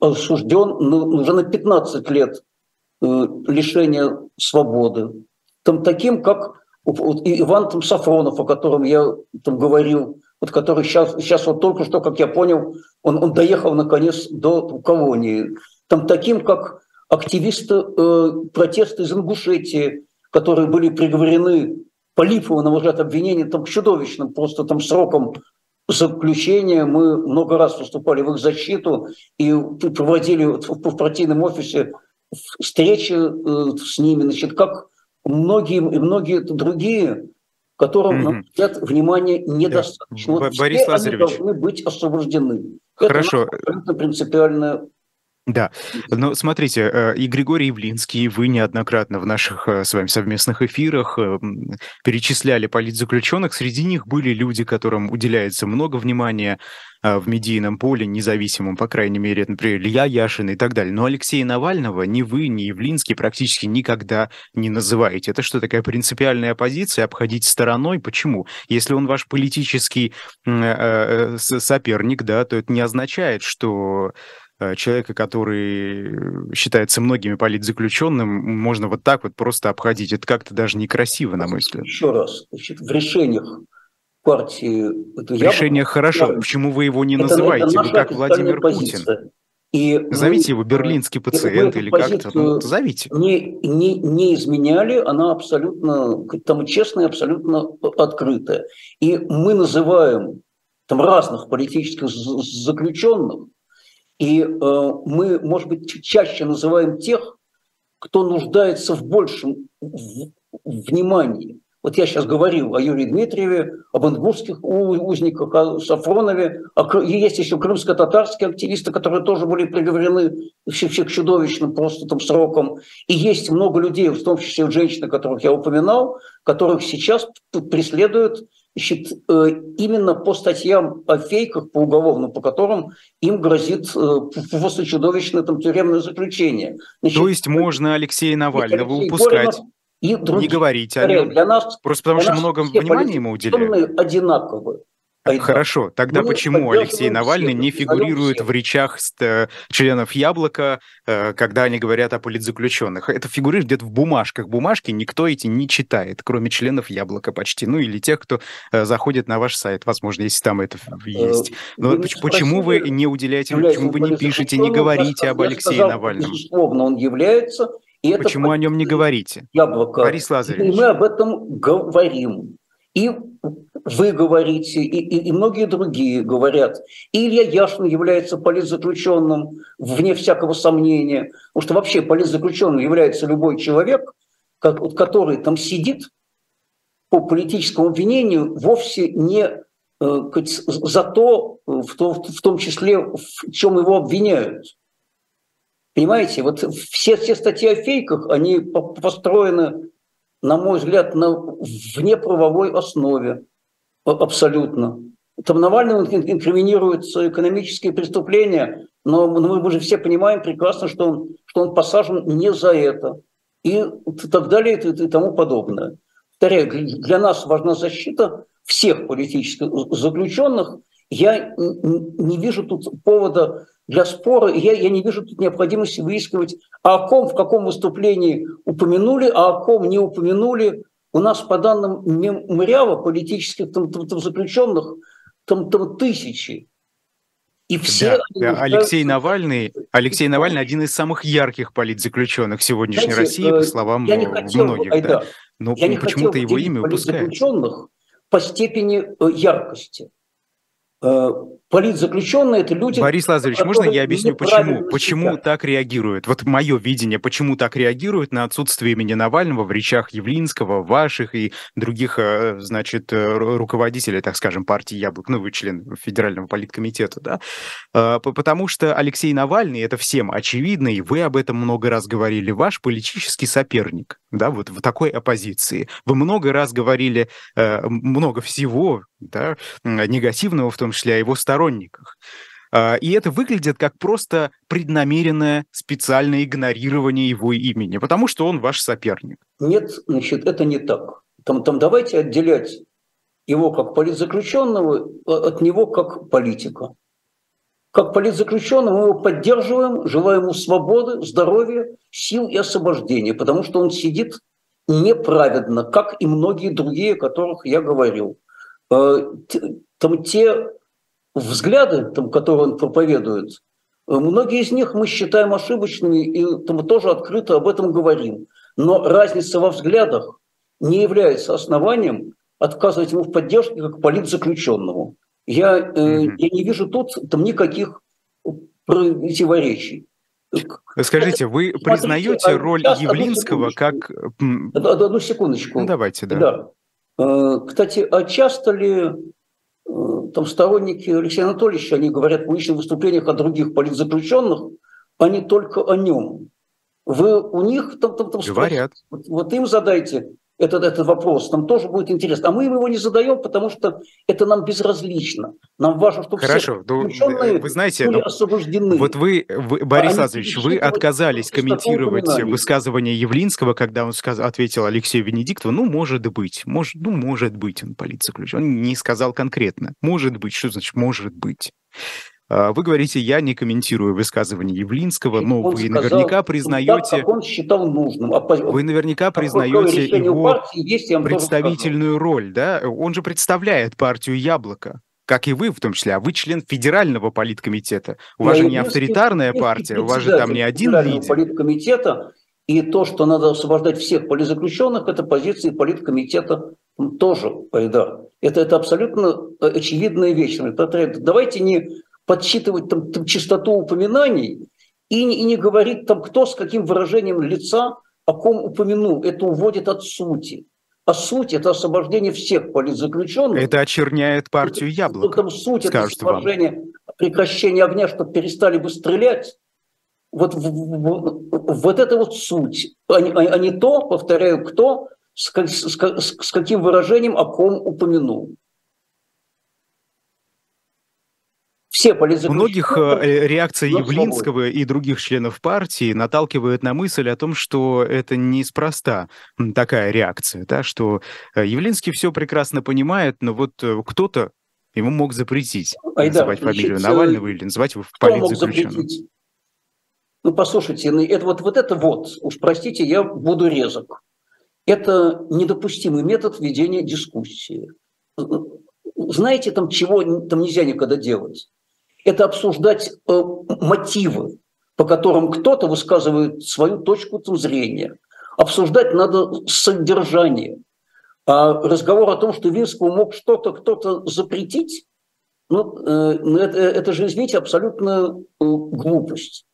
осужден уже на 15 лет лишения свободы. Там таким, как вот Иван там, Сафронов, о котором я там говорил, вот который сейчас, сейчас вот только что, как я понял, он, он доехал наконец до колонии. Там таким, как активисты э, протеста из Ингушетии, которые были приговорены по Липову на ряд обвинений там, чудовищным просто там сроком заключения. Мы много раз выступали в их защиту и проводили в, в партийном офисе встречи э, с ними. Значит, как многие многие другие, которым, на взгляд, внимания недостаточно. Да. Вот Борис все Лазаревич. они должны быть освобождены. Хорошо. Это принципиальная да, но смотрите, э, и Григорий Явлинский, и вы неоднократно в наших э, с вами совместных эфирах э, перечисляли политзаключенных. Среди них были люди, которым уделяется много внимания в медийном поле, независимом, по крайней мере, например, Илья Яшин и так далее. Но Алексея Навального ни вы, ни Явлинский практически никогда не называете. Это что, такая принципиальная оппозиция, обходить стороной? Почему? Если он ваш политический соперник, да, то это не означает, что человека, который считается многими политзаключенным, можно вот так вот просто обходить. Это как-то даже некрасиво, на мой взгляд. Еще раз, значит, в решениях партии... в решениях хорошо, да. почему вы его не это, называете? Это вы как Владимир позиция. Путин. И Назовите его берлинский пациент или как-то, ну, зовите. Не, не, не изменяли, она абсолютно, там честная, абсолютно открытая. И мы называем там разных политических заключенных, и э, мы, может быть, чаще называем тех, кто нуждается в большем внимании. Вот я сейчас говорил о Юрии Дмитриеве, об ингушских узниках, о Сафронове. А есть еще крымско-татарские активисты, которые тоже были приговорены к чудовищным просто там сроком. И есть много людей, в том числе женщины, которых я упоминал, которых сейчас преследуют значит, э, именно по статьям о фейках, по уголовным, по которым им грозит э, просто чудовищное там, тюремное заключение. Значит, То есть можно Алексея Навального Алексей упускать? и другие. Не говорить о нем. Для нас, Просто потому что много внимания ему уделяют. одинаковые. Хорошо, тогда Мы почему Алексей Навальный не фигурирует в речах э, членов Яблока, э, когда они говорят о политзаключенных? Это фигурирует где-то в бумажках. Бумажки никто эти не читает, кроме членов Яблока почти. Ну или тех, кто э, заходит на ваш сайт, возможно, если там это есть. Но вы почему вы не уделяете, почему вы не пишете, не говорите об Алексее Навальном? Безусловно, он является и это Почему о нем не говорите? Яблоко. Борис Лазаревич. И мы об этом говорим. И вы говорите, и, и, и многие другие говорят. И Илья Яшин является политзаключенным, вне всякого сомнения. Потому что вообще политзаключенным является любой человек, который там сидит по политическому обвинению вовсе не э, за то, в том, числе, в чем его обвиняют. Понимаете, вот все, все статьи о фейках, они построены, на мой взгляд, на внеправовой основе абсолютно. Там Навальному инкриминируются экономические преступления, но мы же все понимаем прекрасно, что он, что он посажен не за это. И так далее и тому подобное. Повторяю, для нас важна защита всех политических заключенных. Я не вижу тут повода для спора. Я, я не вижу тут необходимости выискивать, а о ком в каком выступлении упомянули, а о ком не упомянули. У нас по данным мемориала политических там, там, там заключенных там, там тысячи. И все да, Алексей Навальный, Алексей Навальный один из самых ярких политзаключенных сегодняшней Знаете, России, по э, словам я не хотел, многих. Айда, да. Но я не почему-то его имя упускается. по степени э, яркости. Э, Политзаключенные – это люди... Борис Лазаревич, можно я объясню, почему? Почему так реагируют? Вот мое видение, почему так реагируют на отсутствие имени Навального в речах Явлинского, ваших и других, э, значит, э, руководителей, так скажем, партии Яблок, ну, вы член Федерального политкомитета, да? А, потому что Алексей Навальный, это всем очевидно, и вы об этом много раз говорили, ваш политический соперник, да, вот в такой оппозиции. Вы много раз говорили э, много всего, да, негативного, в том числе о его сторонниках. А, и это выглядит как просто преднамеренное специальное игнорирование его имени, потому что он ваш соперник. Нет, значит, это не так. Там, там давайте отделять его как политзаключенного от него как политика. Как политзаключенного мы его поддерживаем, желаем ему свободы, здоровья, сил и освобождения, потому что он сидит неправедно, как и многие другие, о которых я говорил. Э, там те взгляды, там, которые он проповедует, э, многие из них мы считаем ошибочными и там, мы открыто об этом говорим. Но разница во взглядах не является основанием отказывать ему в поддержке как политзаключенному. Я, э, я не вижу тут там никаких противоречий. Скажите, вы Смотрите, признаете роль Явлинского как... Одну секундочку. Ну, давайте, да. да. Э, кстати, а часто ли э, там сторонники Алексея Анатольевича, они говорят в публичных выступлениях о других политзаключенных, а не только о нем? Вы у них там, там, там говорят. Вот, вот им задайте, этот, этот вопрос, нам тоже будет интересно. А мы его не задаем, потому что это нам безразлично. Нам важно, чтобы Хорошо, все ну, вы знаете, были ну, освобождены. Вот вы, вы а Борис а Лазаревич, вы отказались комментировать высказывание Явлинского, когда он сказ... ответил Алексею Венедиктову, ну, может быть, может, ну, может быть, он политзаключен. Он не сказал конкретно. Может быть, что значит может быть? А, вы говорите, я не комментирую высказывание Явлинского, но он вы сказал, наверняка признаете... Так, он считал нужным. А вы наверняка признаете его есть, представительную роль, да? Он же представляет партию «Яблоко» как и вы в том числе, а вы член федерального политкомитета. У вас же не авторитарная партия, у вас же там не один лидер. политкомитета, и то, что надо освобождать всех политзаключенных, это позиции политкомитета тоже, да. Это, это абсолютно очевидная вещь. Давайте не подсчитывать там, там частоту упоминаний и, и не говорить там, кто с каким выражением лица о ком упомянул. Это уводит от сути. А суть – это освобождение всех политзаключенных. Это очерняет партию Яблоко, Там суть – это освобождение, прекращение огня, чтобы перестали бы стрелять. Вот, вот это вот суть, а не, а не то, повторяю, кто с, с, с, с каким выражением о ком упомянул. Все. Многих э, реакция Явлинского и других членов партии наталкивает на мысль о том, что это неспроста такая реакция, да, что э, Явлинский все прекрасно понимает, но вот э, кто-то ему мог запретить Айдар, называть фамилию значит, Навального или называть его в политзаключенным. Ну, послушайте, ну, это вот, вот это вот, уж простите, я буду резок. Это недопустимый метод ведения дискуссии. Знаете, там чего там нельзя никогда делать? Это обсуждать э, мотивы, по которым кто-то высказывает свою точку зрения. Обсуждать надо содержание. А разговор о том, что Винскому мог что-то кто-то запретить, ну, э, ну это, это же, извините, абсолютно э, глупость.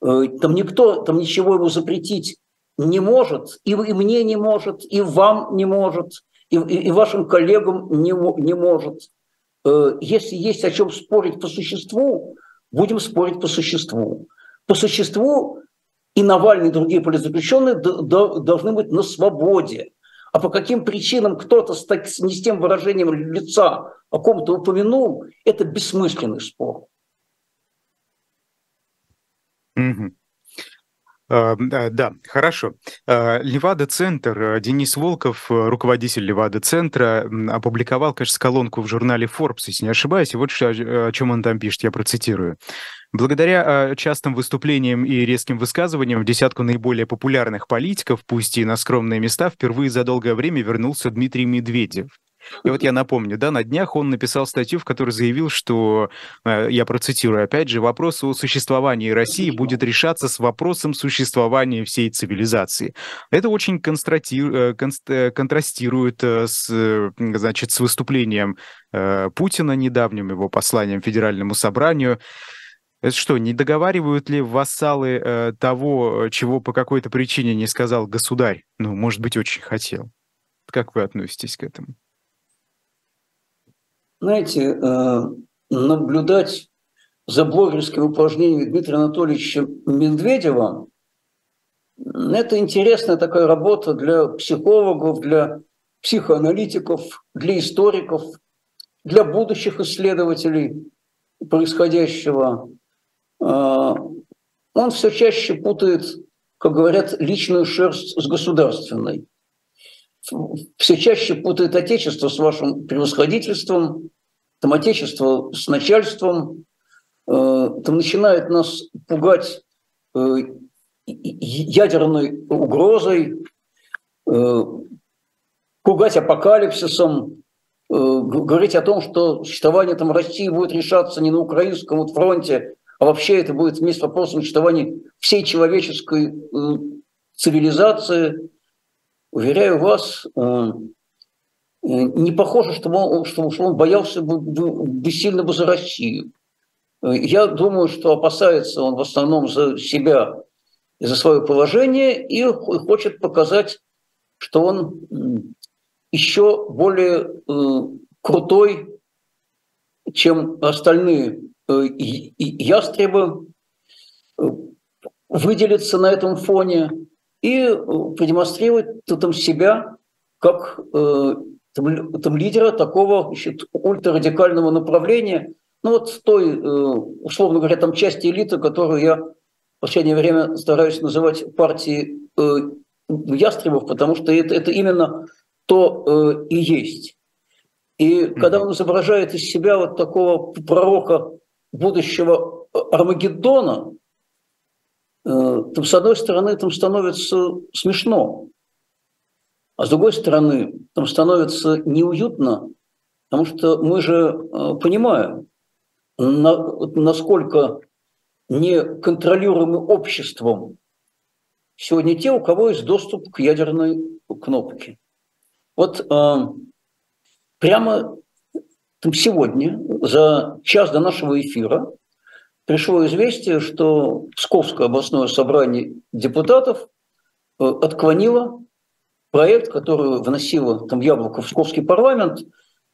Там никто, там ничего ему запретить не может, и, и мне не может, и вам не может, и, и, и вашим коллегам не, не может. Э, если есть о чем спорить по существу, будем спорить по существу. По существу и Навальный, и другие политзаключенные должны быть на свободе. А по каким причинам кто-то с, так, не с тем выражением лица о ком-то упомянул, это бессмысленный спор. Угу. А, да, хорошо. А, Левада-центр, э, Денис Волков, э, руководитель Левада-центра, опубликовал, кажется, колонку в журнале Forbes, если не ошибаюсь, и вот о чем он там пишет, я процитирую. Благодаря частым выступлениям и резким высказываниям в десятку наиболее популярных политиков, пусть и на скромные места, впервые за долгое время вернулся Дмитрий Медведев. И вот я напомню, да, на днях он написал статью, в которой заявил, что, э, я процитирую опять же, вопрос о существовании России будет решаться с вопросом существования всей цивилизации. Это очень э, э, контрастирует с, значит, с выступлением Путина недавним, его посланием Федеральному собранию. Это что, не договаривают ли вассалы э, того, чего по какой-то причине не сказал государь? Ну, может быть, очень хотел. Как вы относитесь к этому? Знаете, э, наблюдать за блогерскими упражнениями Дмитрия Анатольевича Медведева – это интересная такая работа для психологов, для психоаналитиков, для историков, для будущих исследователей происходящего. Э, он все чаще путает, как говорят, личную шерсть с государственной. Все чаще путает отечество с вашим превосходительством, там отечество с начальством, э, там начинает нас пугать э, ядерной угрозой, пугать апокалипсисом, говорить о том, что существование там России будет решаться не на украинском фронте, а вообще это будет вместе с вопросом существования всей человеческой э, цивилизации. Уверяю вас, э, э, не похоже, что он, что, он боялся бы, бы сильно бы за Россию. Я думаю, что опасается он в основном за себя и за свое положение и хочет показать, что он еще более крутой, чем остальные Э, ястребы э, выделиться на этом фоне и э, продемонстрировать там себя как там, там лидера такого значит, ультрарадикального направления, ну вот той, условно говоря, там части элиты, которую я в последнее время стараюсь называть партией ястребов, потому что это, это именно то и есть. И когда он изображает из себя вот такого пророка будущего Армагеддона, э, то с одной стороны там становится смешно, а с другой стороны там становится неуютно, потому что мы же э, понимаем, насколько неконтролируемы обществом сегодня те, у кого есть доступ к ядерной кнопке. Вот э, прямо сегодня, за час до нашего эфира, пришло известие, что Псковское областное собрание депутатов э, отклонило проект, который вносило там Яблоко в Псковский парламент,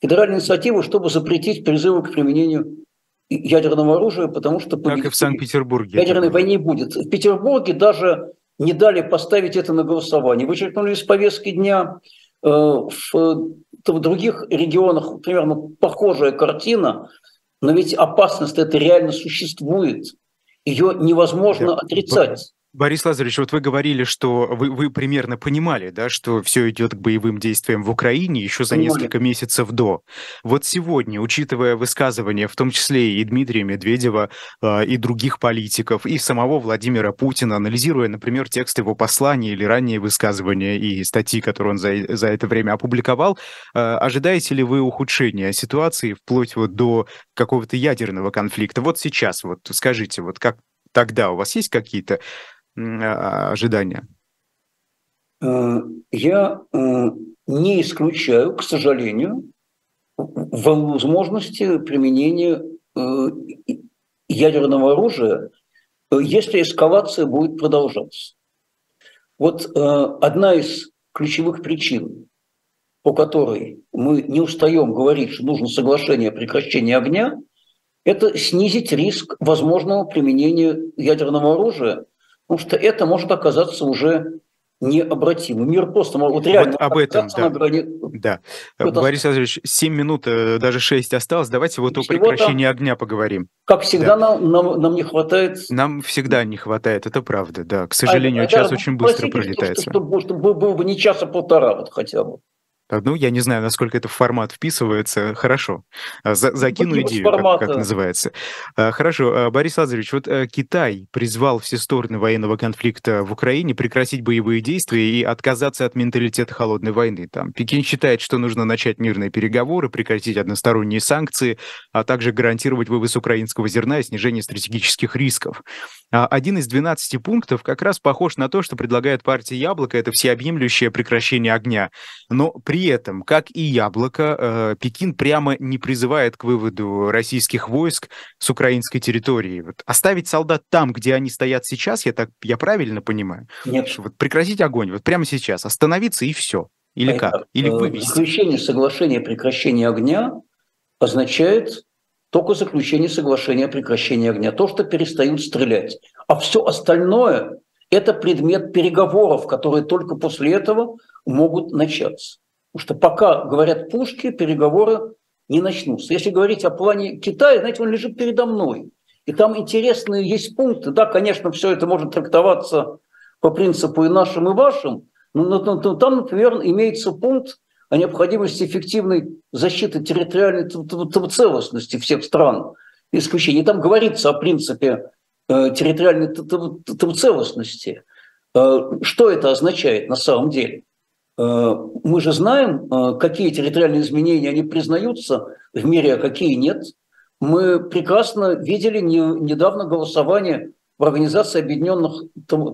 федеральную инициативу, чтобы запретить призывы к применению ядерного оружия, потому что... Как и в Санкт-Петербурге. Ядерной войны будет. В Петербурге даже не дали поставить это на голосование. Вычеркнули из повестки дня. Э, в в других регионах примерно похожая картина, но ведь опасность это реально существует. Ее невозможно отрицать. Борис Лазаревич, вот вы говорили, что вы, вы примерно понимали, да, что все идет к боевым действиям в Украине еще за Понимали. несколько месяцев до. Вот сегодня, учитывая высказывания, в том числе и Дмитрия Медведева, э, и других политиков, и самого Владимира Путина, анализируя, например, текст его послания или ранние высказывания и статьи, которые он за, за это время опубликовал, э, ожидаете ли вы ухудшения ситуации вплоть вот до какого-то ядерного конфликта? Вот сейчас, вот скажите, вот как тогда у вас есть какие-то а, ожидания? Э, я э, не исключаю, к сожалению, возможности применения э, ядерного оружия, если эскалация будет продолжаться. Вот одна из ключевых причин, по которой мы не устаем говорить, что нужно соглашение о прекращении огня, это снизить риск возможного применения ядерного оружия Потому что это может оказаться уже необратимым. Мир просто вот реально вот об этом, да. на грани. Да. Это... Борис Александрович, 7 минут, э, даже 6 осталось. Давайте вот о прекращении огня поговорим. Как всегда, да. нам, нам, нам не хватает... Нам всегда не хватает, это правда, да. К сожалению, а, час очень быстро пролетает. Чтобы, чтобы, чтобы был бы не час, а полтора вот хотя бы. Ну, я не знаю, насколько это в формат вписывается. Хорошо. А, за, закину идею, как, как называется. А, хорошо. А, Борис Лазаревич, вот э, Китай призвал все стороны военного конфликта в Украине прекратить боевые действия и отказаться от менталитета холодной войны. Там Пекин считает, что нужно начать мирные переговоры, прекратить односторонние санкции, а также гарантировать вывоз украинского зерна и снижение стратегических рисков. Один из 12 пунктов как раз похож на то, что предлагает партия «Яблоко» — это всеобъемлющее прекращение огня. Но при при этом, как и Яблоко, э, Пекин прямо не призывает к выводу российских войск с украинской территории. Вот оставить солдат там, где они стоят сейчас, я так я правильно понимаю? Нет. Вот прекратить огонь вот прямо сейчас, остановиться и все. Или как? Или э, вывести? Заключение соглашения о прекращении огня означает только заключение соглашения о прекращении огня. То, что перестают стрелять. А все остальное – это предмет переговоров, которые только после этого могут начаться. Потому что пока говорят пушки, переговоры не начнутся. Если говорить о плане Китая, знаете, он лежит передо мной. И там интересные есть пункты. Да, конечно, все это может трактоваться по принципу и нашим, и вашим, но, но, но, но там, например, имеется пункт о необходимости эффективной защиты территориальной целостности всех стран. Исключение. Там говорится о принципе э, территориальной целостности. Э, что это означает на самом деле? Э, мы же знаем, э, какие территориальные изменения они признаются в мире, а какие нет. Мы прекрасно видели недавно голосование в Организации Объединенных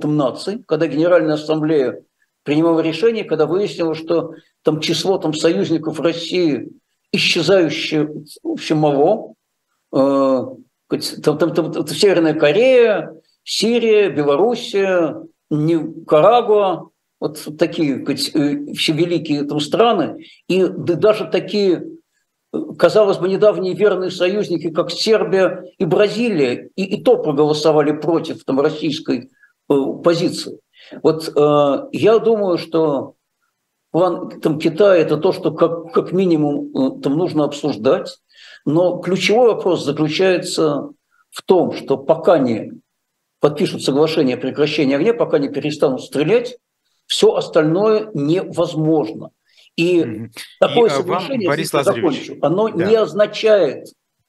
Наций, когда Генеральная Ассамблея принимала решение, когда выяснилось, что там число там, союзников России исчезающее очень мало. Э, там, там, там Северная Корея, Сирия, Белоруссия, Никарагуа, вот такие э, все великие там, страны, и даже такие, казалось бы, недавние верные союзники, как Сербия и Бразилия, и, и то проголосовали против там, российской э, позиции. Вот э, я думаю, что план там, Китая – это то, что как, как минимум э, там нужно обсуждать, но ключевой вопрос заключается в том, что пока не подпишут соглашение о прекращении огня, пока не перестанут стрелять, все остальное невозможно. И mm-hmm. такое и, а соглашение, Борис закончу, оно да. не означает,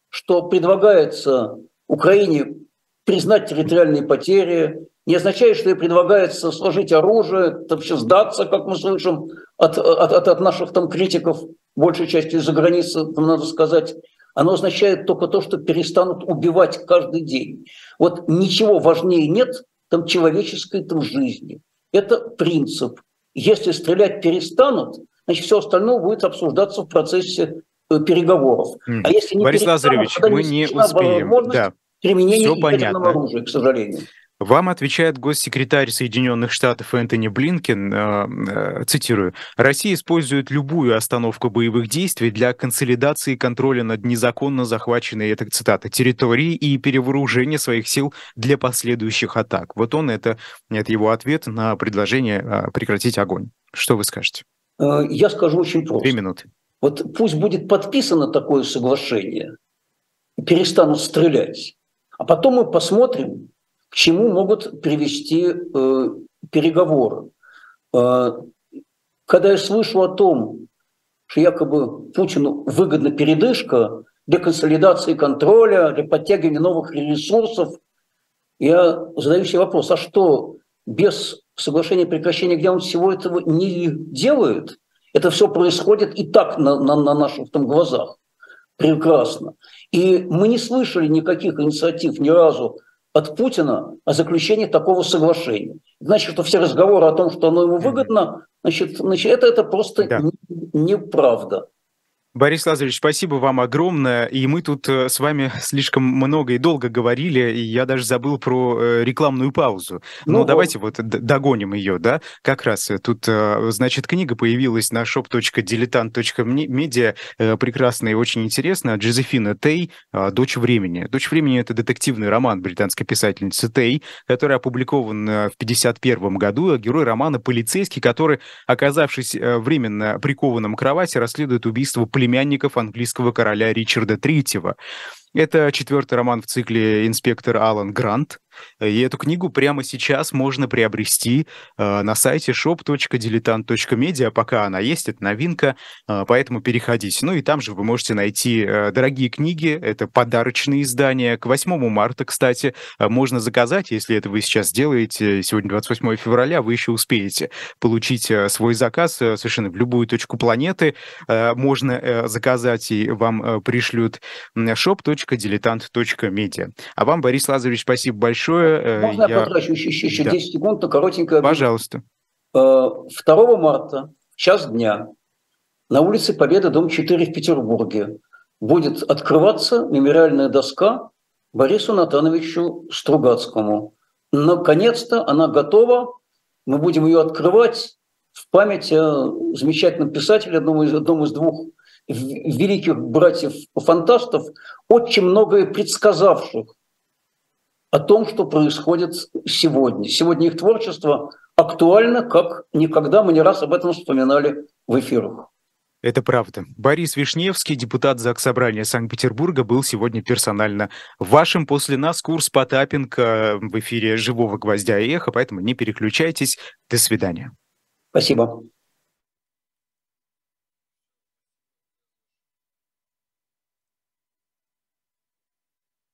что предлагается Украине признать территориальные потери, не означает, что ей предлагается сложить оружие, вообще сдаться, как мы слышим от, от, от, наших там критиков, большей части из-за границы, там, надо сказать. Оно означает только то, что перестанут убивать каждый день. Вот ничего важнее нет там человеческой там жизни. Это принцип. Если стрелять перестанут, значит, все остальное будет обсуждаться в процессе э, переговоров. А если не Борис Лазаревич, мы не успеем. Да. Применение ядерного оружия, к сожалению. Вам отвечает госсекретарь Соединенных Штатов Энтони Блинкен, э, э, цитирую, «Россия использует любую остановку боевых действий для консолидации контроля над незаконно захваченной, это цитата, территорией и перевооружения своих сил для последующих атак». Вот он, это, это его ответ на предложение э, прекратить огонь. Что вы скажете? Я скажу очень просто. Две минуты. Вот пусть будет подписано такое соглашение, перестанут стрелять, а потом мы посмотрим, к чему могут привести э, переговоры. Э, когда я слышу о том, что якобы Путину выгодна передышка для консолидации контроля, для подтягивания новых ресурсов, я задаю себе вопрос, а что, без соглашения прекращения, где он всего этого не делает? Это все происходит и так на, на, на наших там глазах. Прекрасно. И мы не слышали никаких инициатив ни разу от Путина о заключении такого соглашения. Значит, что все разговоры о том, что оно ему выгодно, значит, значит это, это просто да. неправда. Борис Лазаревич, спасибо вам огромное. И мы тут э, с вами слишком много и долго говорили, и я даже забыл про э, рекламную паузу. Но ну, давайте вот догоним ее, да? Как раз э, тут, значит, книга появилась на shop.diletant.media, прекрасная и очень интересная, Джозефина Тей «Дочь времени». «Дочь времени» — это детективный роман британской писательницы Тей, который опубликован в 1951 году. Герой романа — полицейский, который, оказавшись временно прикованным к кровати, расследует убийство племянников английского короля Ричарда III. Это четвертый роман в цикле «Инспектор Алан Грант». И эту книгу прямо сейчас можно приобрести э, на сайте shop.diletant.media, пока она есть, это новинка, э, поэтому переходите. Ну и там же вы можете найти э, дорогие книги, это подарочные издания. К 8 марта, кстати, можно заказать, если это вы сейчас делаете, сегодня 28 февраля, вы еще успеете получить свой заказ совершенно в любую точку планеты. Можно заказать, и вам пришлют shop.diletant.media. А вам, Борис Лазаревич, спасибо большое. Можно я, я потрачу еще, еще да. 10 секунд на коротенькое... Пожалуйста. 2 марта, час дня, на улице Победы, дом 4 в Петербурге, будет открываться мемориальная доска Борису Натановичу Стругацкому. Наконец-то она готова. Мы будем ее открывать в память о замечательном писателе, одном из, одном из двух великих братьев-фантастов, очень многое предсказавших о том, что происходит сегодня. Сегодня их творчество актуально, как никогда. Мы не раз об этом вспоминали в эфирах. Это правда. Борис Вишневский, депутат Заксобрания Санкт-Петербурга, был сегодня персонально вашим. После нас курс Потапенко в эфире «Живого гвоздя и эхо», поэтому не переключайтесь. До свидания. Спасибо.